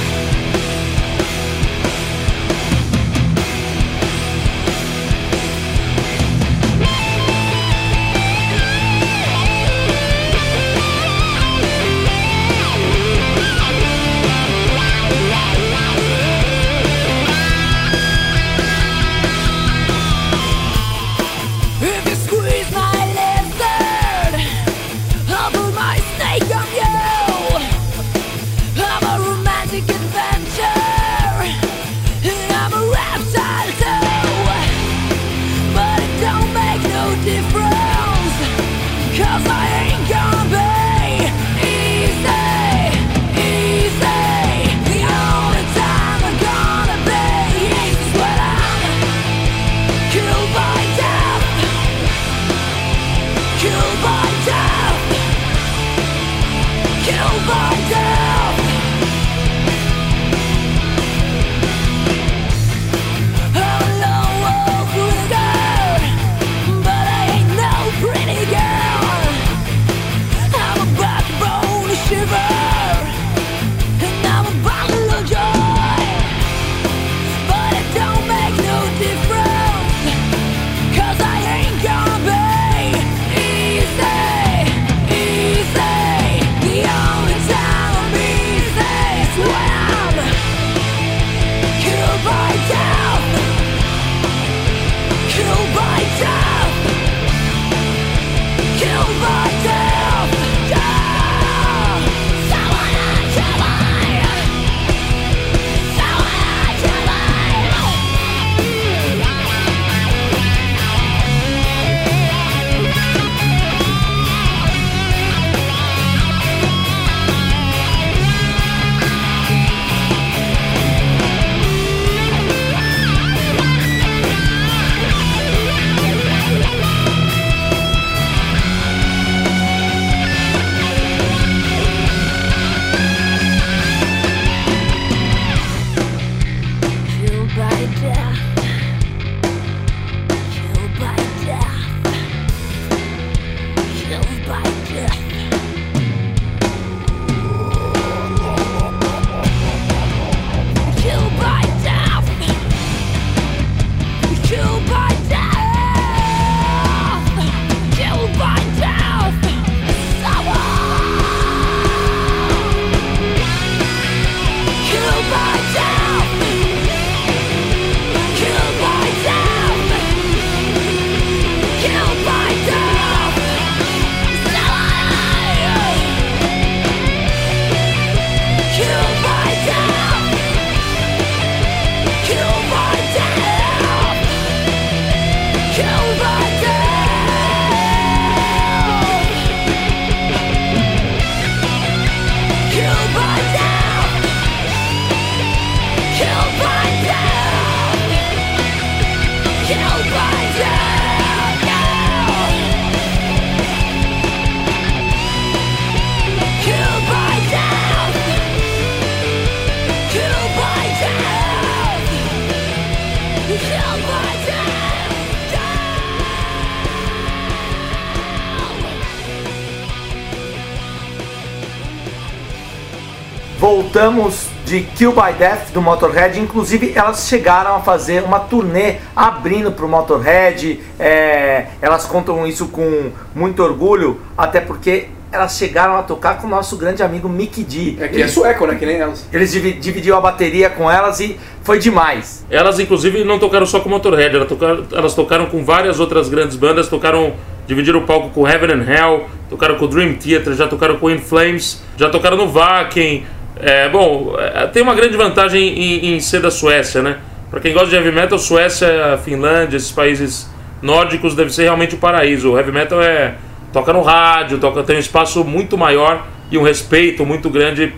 [SPEAKER 3] Voltamos de Kill by Death do Motorhead, inclusive elas chegaram a fazer uma turnê abrindo pro Motorhead. é, elas contam isso com muito orgulho, até porque elas chegaram a tocar com o nosso grande amigo Mick D.
[SPEAKER 4] É que é sueco, né? Que nem elas.
[SPEAKER 3] Eles divi- dividiu a bateria com elas e foi demais.
[SPEAKER 5] Elas, inclusive, não tocaram só com Motorhead, elas tocaram, elas tocaram com várias outras grandes bandas, tocaram, dividiram o palco com Heaven and Hell, tocaram com o Dream Theater, já tocaram com In Flames, já tocaram no Wacken. É, bom, é, tem uma grande vantagem em, em ser da Suécia, né? Pra quem gosta de heavy metal, Suécia, Finlândia, esses países nórdicos deve ser realmente o paraíso. O heavy metal é toca no rádio, toca tem um espaço muito maior e um respeito muito grande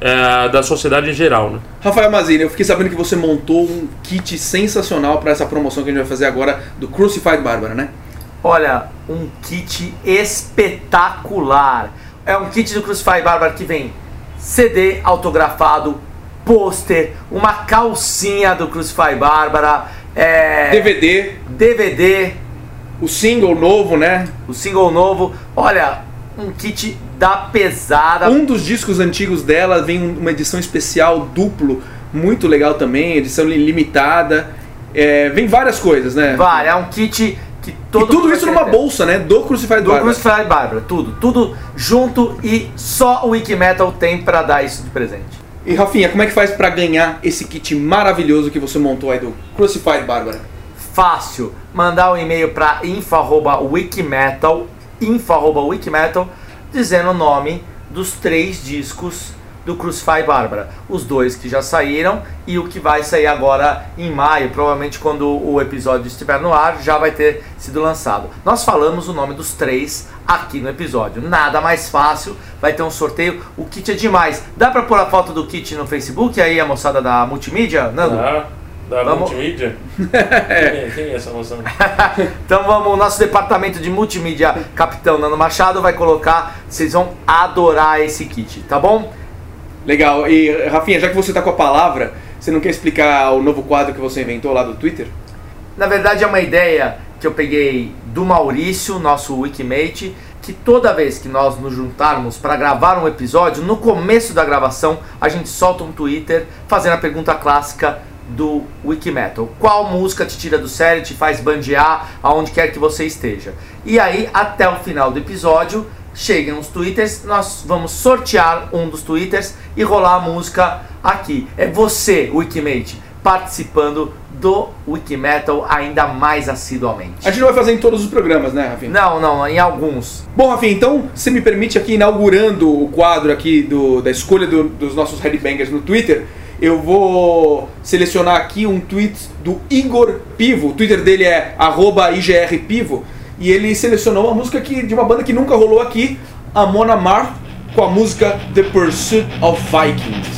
[SPEAKER 5] é, da sociedade em geral, né?
[SPEAKER 4] Rafael Mazini, eu fiquei sabendo que você montou um kit sensacional para essa promoção que a gente vai fazer agora do Crucified Barbara, né?
[SPEAKER 3] Olha, um kit espetacular. É um kit do Crucify Bárbara que vem CD autografado, pôster, uma calcinha do Crucify Bárbara, é,
[SPEAKER 4] DVD,
[SPEAKER 3] DVD,
[SPEAKER 4] o single novo, né?
[SPEAKER 3] o single novo. Olha, um kit da pesada.
[SPEAKER 4] Um dos discos antigos dela vem um- uma edição especial duplo, muito legal também, edição li- limitada. É, vem várias coisas, né?
[SPEAKER 3] Vai, é um kit que
[SPEAKER 4] E
[SPEAKER 3] todo
[SPEAKER 4] tudo
[SPEAKER 3] mundo
[SPEAKER 4] isso numa
[SPEAKER 3] ter.
[SPEAKER 4] bolsa, né? Do Crucified
[SPEAKER 3] Do. Crucify Bárbara, tudo, tudo junto e só o Wikimetal tem pra dar isso de presente.
[SPEAKER 4] E Rafinha, como é que faz pra ganhar esse kit maravilhoso que você montou aí do Crucified Barbara?
[SPEAKER 3] fácil mandar um e-mail para info@wikimetal, info@wikimetal, dizendo o nome dos três discos do Crucify Bárbara, os dois que já saíram e o que vai sair agora em maio, provavelmente quando o episódio estiver no ar, já vai ter sido lançado. Nós falamos o nome dos três aqui no episódio. Nada mais fácil, vai ter um sorteio. O kit é demais. Dá para pôr a foto do kit no Facebook aí a moçada da multimídia, Nando?
[SPEAKER 5] Ah, da
[SPEAKER 3] Vamos-
[SPEAKER 5] multimídia? quem, é, quem é essa moção?
[SPEAKER 3] Então vamos, o nosso departamento de multimídia, Capitão Nando Machado, vai colocar. Vocês vão adorar esse kit, tá bom?
[SPEAKER 4] Legal. E Rafinha, já que você tá com a palavra, você não quer explicar o novo quadro que você inventou lá do Twitter?
[SPEAKER 3] Na verdade é uma ideia que eu peguei do Maurício, nosso Wikimate, que toda vez que nós nos juntarmos para gravar um episódio, no começo da gravação a gente solta um Twitter fazendo a pergunta clássica do Wikimetal. Qual música te tira do sério, te faz bandear aonde quer que você esteja? E aí, até o final do episódio, chegam os twitters, nós vamos sortear um dos twitters e rolar a música aqui. É você, Wikimate, participando do Wikimetal ainda mais assiduamente.
[SPEAKER 4] A gente não vai fazer em todos os programas, né, Rafinha?
[SPEAKER 3] Não, não, em alguns.
[SPEAKER 4] Bom, Rafinha, então você me permite aqui, inaugurando o quadro aqui do, da escolha do- dos nossos headbangers no Twitter, eu vou selecionar aqui um tweet do Igor Pivo. O Twitter dele é arroba IGRPivo. E ele selecionou uma música que, de uma banda que nunca rolou aqui, Amon Amarth, com a música The Pursuit of Vikings.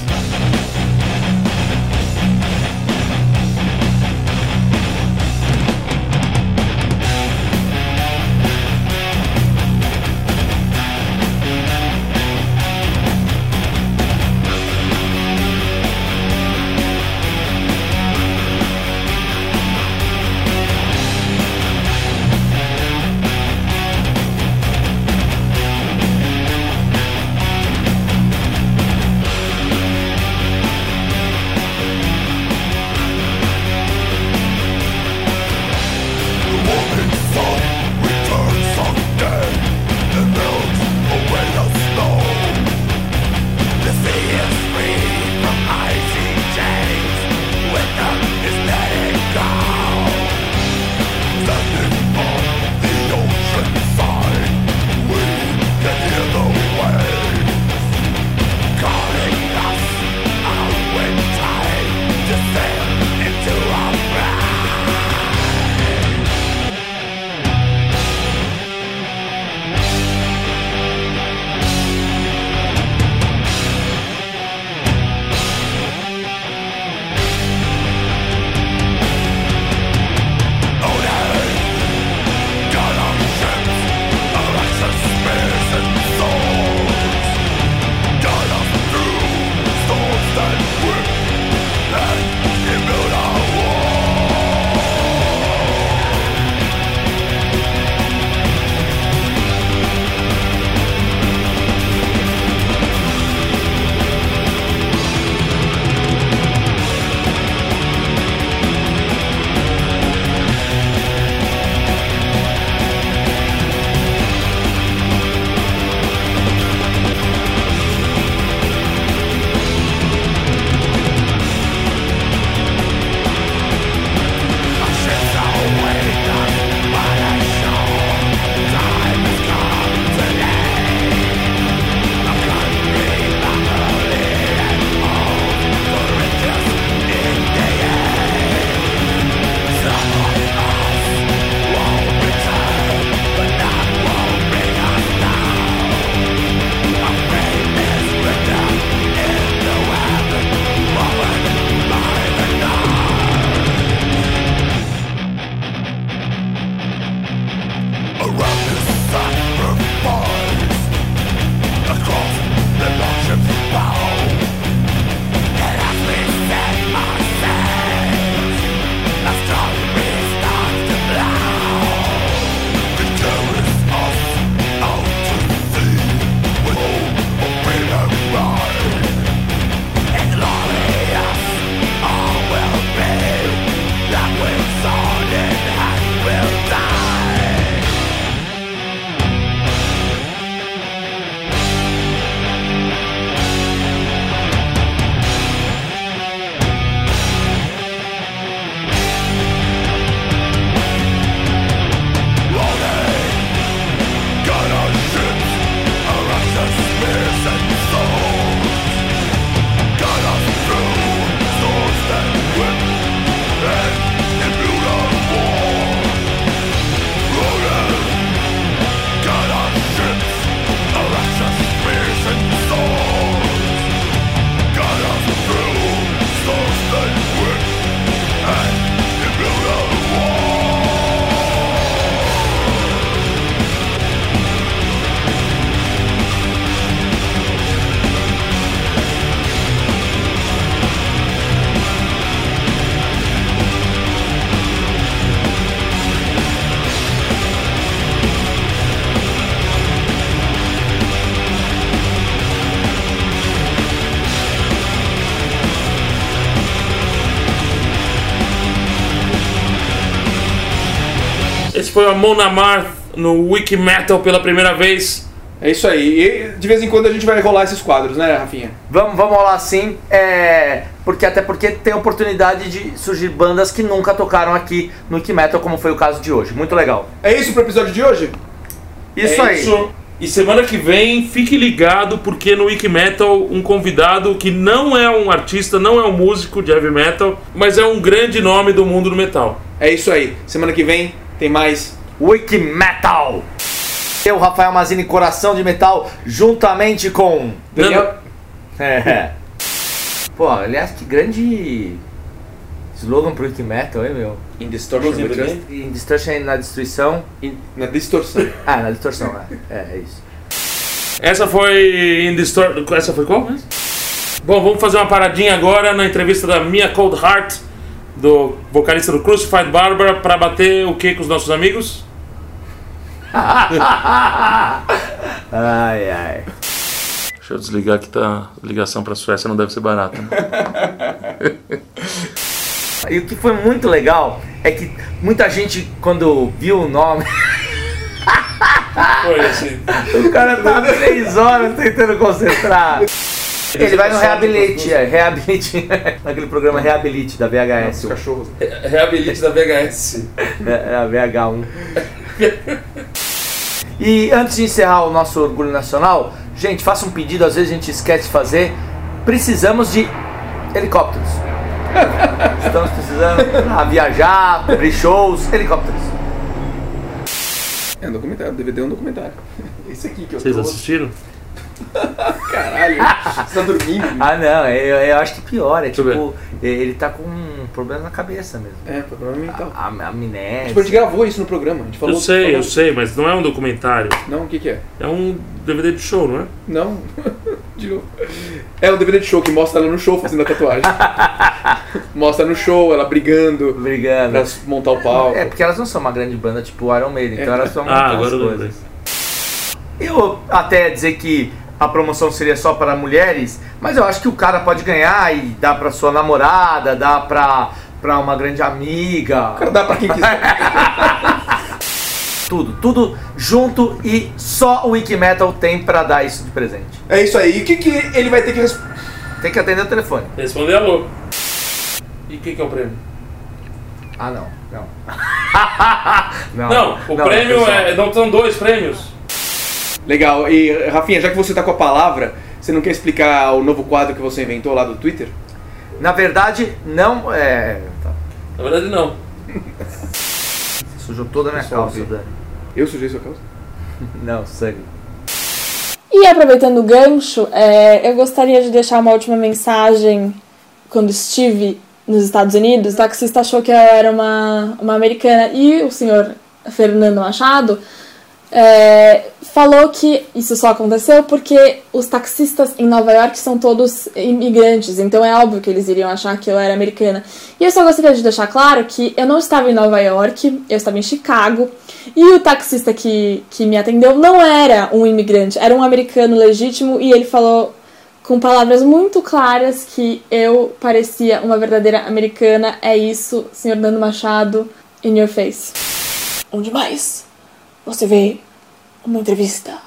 [SPEAKER 5] Foi a Mona Amarth no Wiki Metal pela primeira vez.
[SPEAKER 4] É isso aí. E de vez em quando a gente vai rolar esses quadros, né, Rafinha?
[SPEAKER 3] Vamos, vamos lá sim, é, porque até porque tem oportunidade de surgir bandas que nunca tocaram aqui no Wiki Metal, como foi o caso de hoje. Muito legal.
[SPEAKER 4] É isso pro episódio de hoje?
[SPEAKER 3] Isso
[SPEAKER 5] É
[SPEAKER 3] aí.
[SPEAKER 5] isso. E semana que vem, fique ligado, porque no Wiki Metal, um convidado que não é um artista, não é um músico de heavy metal, mas é um grande nome do mundo do metal.
[SPEAKER 4] É isso aí. Semana que vem tem mais.
[SPEAKER 3] Wiki Metal. Eu, Rafael Mazini, Coração de Metal, juntamente com
[SPEAKER 4] Daniel.
[SPEAKER 3] É. Pô, aliás, que grande slogan pro Wiki Metal, hein, meu?
[SPEAKER 4] In Distortion?
[SPEAKER 3] In Destruction na destruição.
[SPEAKER 4] In- Na distorção.
[SPEAKER 3] Ah, na distorção, é. É, é isso.
[SPEAKER 5] Essa foi in Distor... Essa foi qual? Bom, vamos fazer uma paradinha agora na entrevista da Mia Cold Heart, do vocalista do Crucified Barbara, para bater o que com os nossos amigos?
[SPEAKER 3] Ai, ai.
[SPEAKER 5] Deixa eu desligar que tá a ligação para a Suécia não deve ser barata. Né?
[SPEAKER 3] E o que foi muito legal é que muita gente, quando viu o nome,
[SPEAKER 5] Foi assim.
[SPEAKER 3] o cara tá três horas tentando concentrar. Ele vai no Reabilite, é, Reabilite, naquele programa Reabilite da VHS,
[SPEAKER 4] cachorros.
[SPEAKER 5] Reabilite da VHS.
[SPEAKER 3] é, é a VH1. E antes de encerrar o nosso orgulho nacional, gente, faça um pedido, às vezes a gente esquece de fazer. Precisamos de helicópteros. Estamos precisando pra viajar, cobrir shows, helicópteros.
[SPEAKER 4] É um documentário. DVD é um documentário. Esse aqui que eu
[SPEAKER 5] Vocês
[SPEAKER 4] tô.
[SPEAKER 5] assistiram?
[SPEAKER 4] Caralho. Você tá dormindo?
[SPEAKER 3] Ah não, eu, eu acho que pior, é
[SPEAKER 5] Deixa
[SPEAKER 3] tipo, ele tá com um problema na cabeça mesmo.
[SPEAKER 4] É, problema mental.
[SPEAKER 3] A, a amnésia.
[SPEAKER 4] Tipo, a gente gravou isso no programa. A gente falou.
[SPEAKER 5] Eu sei,
[SPEAKER 4] falou-
[SPEAKER 5] eu sei, mas não é um documentário.
[SPEAKER 4] Não, o que que é?
[SPEAKER 5] É um DVD de show, não é?
[SPEAKER 4] Não. De novo. É um DVD de show que mostra ela no show fazendo a tatuagem. mostra no show, ela brigando
[SPEAKER 3] Obrigado.
[SPEAKER 4] pra montar o palco.
[SPEAKER 3] É, porque elas não são uma grande banda tipo Iron Maiden, então
[SPEAKER 4] É.
[SPEAKER 3] elas são
[SPEAKER 5] Ah,
[SPEAKER 3] muitas
[SPEAKER 5] agora
[SPEAKER 3] coisas. Eu até ia dizer que a promoção seria só para mulheres, mas eu acho que o cara pode ganhar e dá pra sua namorada, dá pra, pra uma grande amiga.
[SPEAKER 4] Cara, dá pra quem quiser.
[SPEAKER 3] Tudo, tudo junto e só o Wikimetal tem pra dar isso de presente.
[SPEAKER 4] É isso aí. E o que, que ele vai ter que responder?
[SPEAKER 3] Tem que atender o telefone.
[SPEAKER 5] Responder alô. E o que, que é o prêmio?
[SPEAKER 3] Ah, não, não.
[SPEAKER 5] Não, o prêmio
[SPEAKER 3] pessoal.
[SPEAKER 5] é. Não são dois prêmios.
[SPEAKER 4] Legal. E, Rafinha, já que você tá com a palavra, você não quer explicar o novo quadro que você inventou lá do Twitter?
[SPEAKER 3] Na verdade, não. É. tá.
[SPEAKER 5] Na verdade, não.
[SPEAKER 3] Sujou toda a minha calça. Dani.
[SPEAKER 4] Eu sujei sua calça?
[SPEAKER 3] Não, sangue.
[SPEAKER 7] E aproveitando o gancho, é, eu gostaria de deixar uma última mensagem. Quando estive nos Estados Unidos, o taxista achou que eu era uma, uma americana e o senhor Fernando Machado é, falou que isso só aconteceu porque os taxistas em Nova York são todos imigrantes, então é óbvio que eles iriam achar que eu era americana. E eu só gostaria de deixar claro que eu não estava em Nova York, eu estava em Chicago, e o taxista que, que me atendeu não era um imigrante, era um americano legítimo, e ele falou com palavras muito claras que eu parecia uma verdadeira americana. É isso, senhor Nando Machado, in your face. Onde mais você vê uma entrevista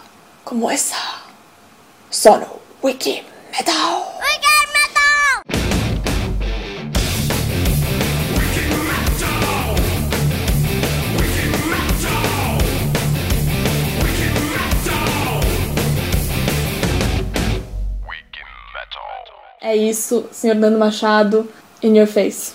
[SPEAKER 7] como essa? Só no Wiki Metal. É isso, senhor Nando Machado, in your face.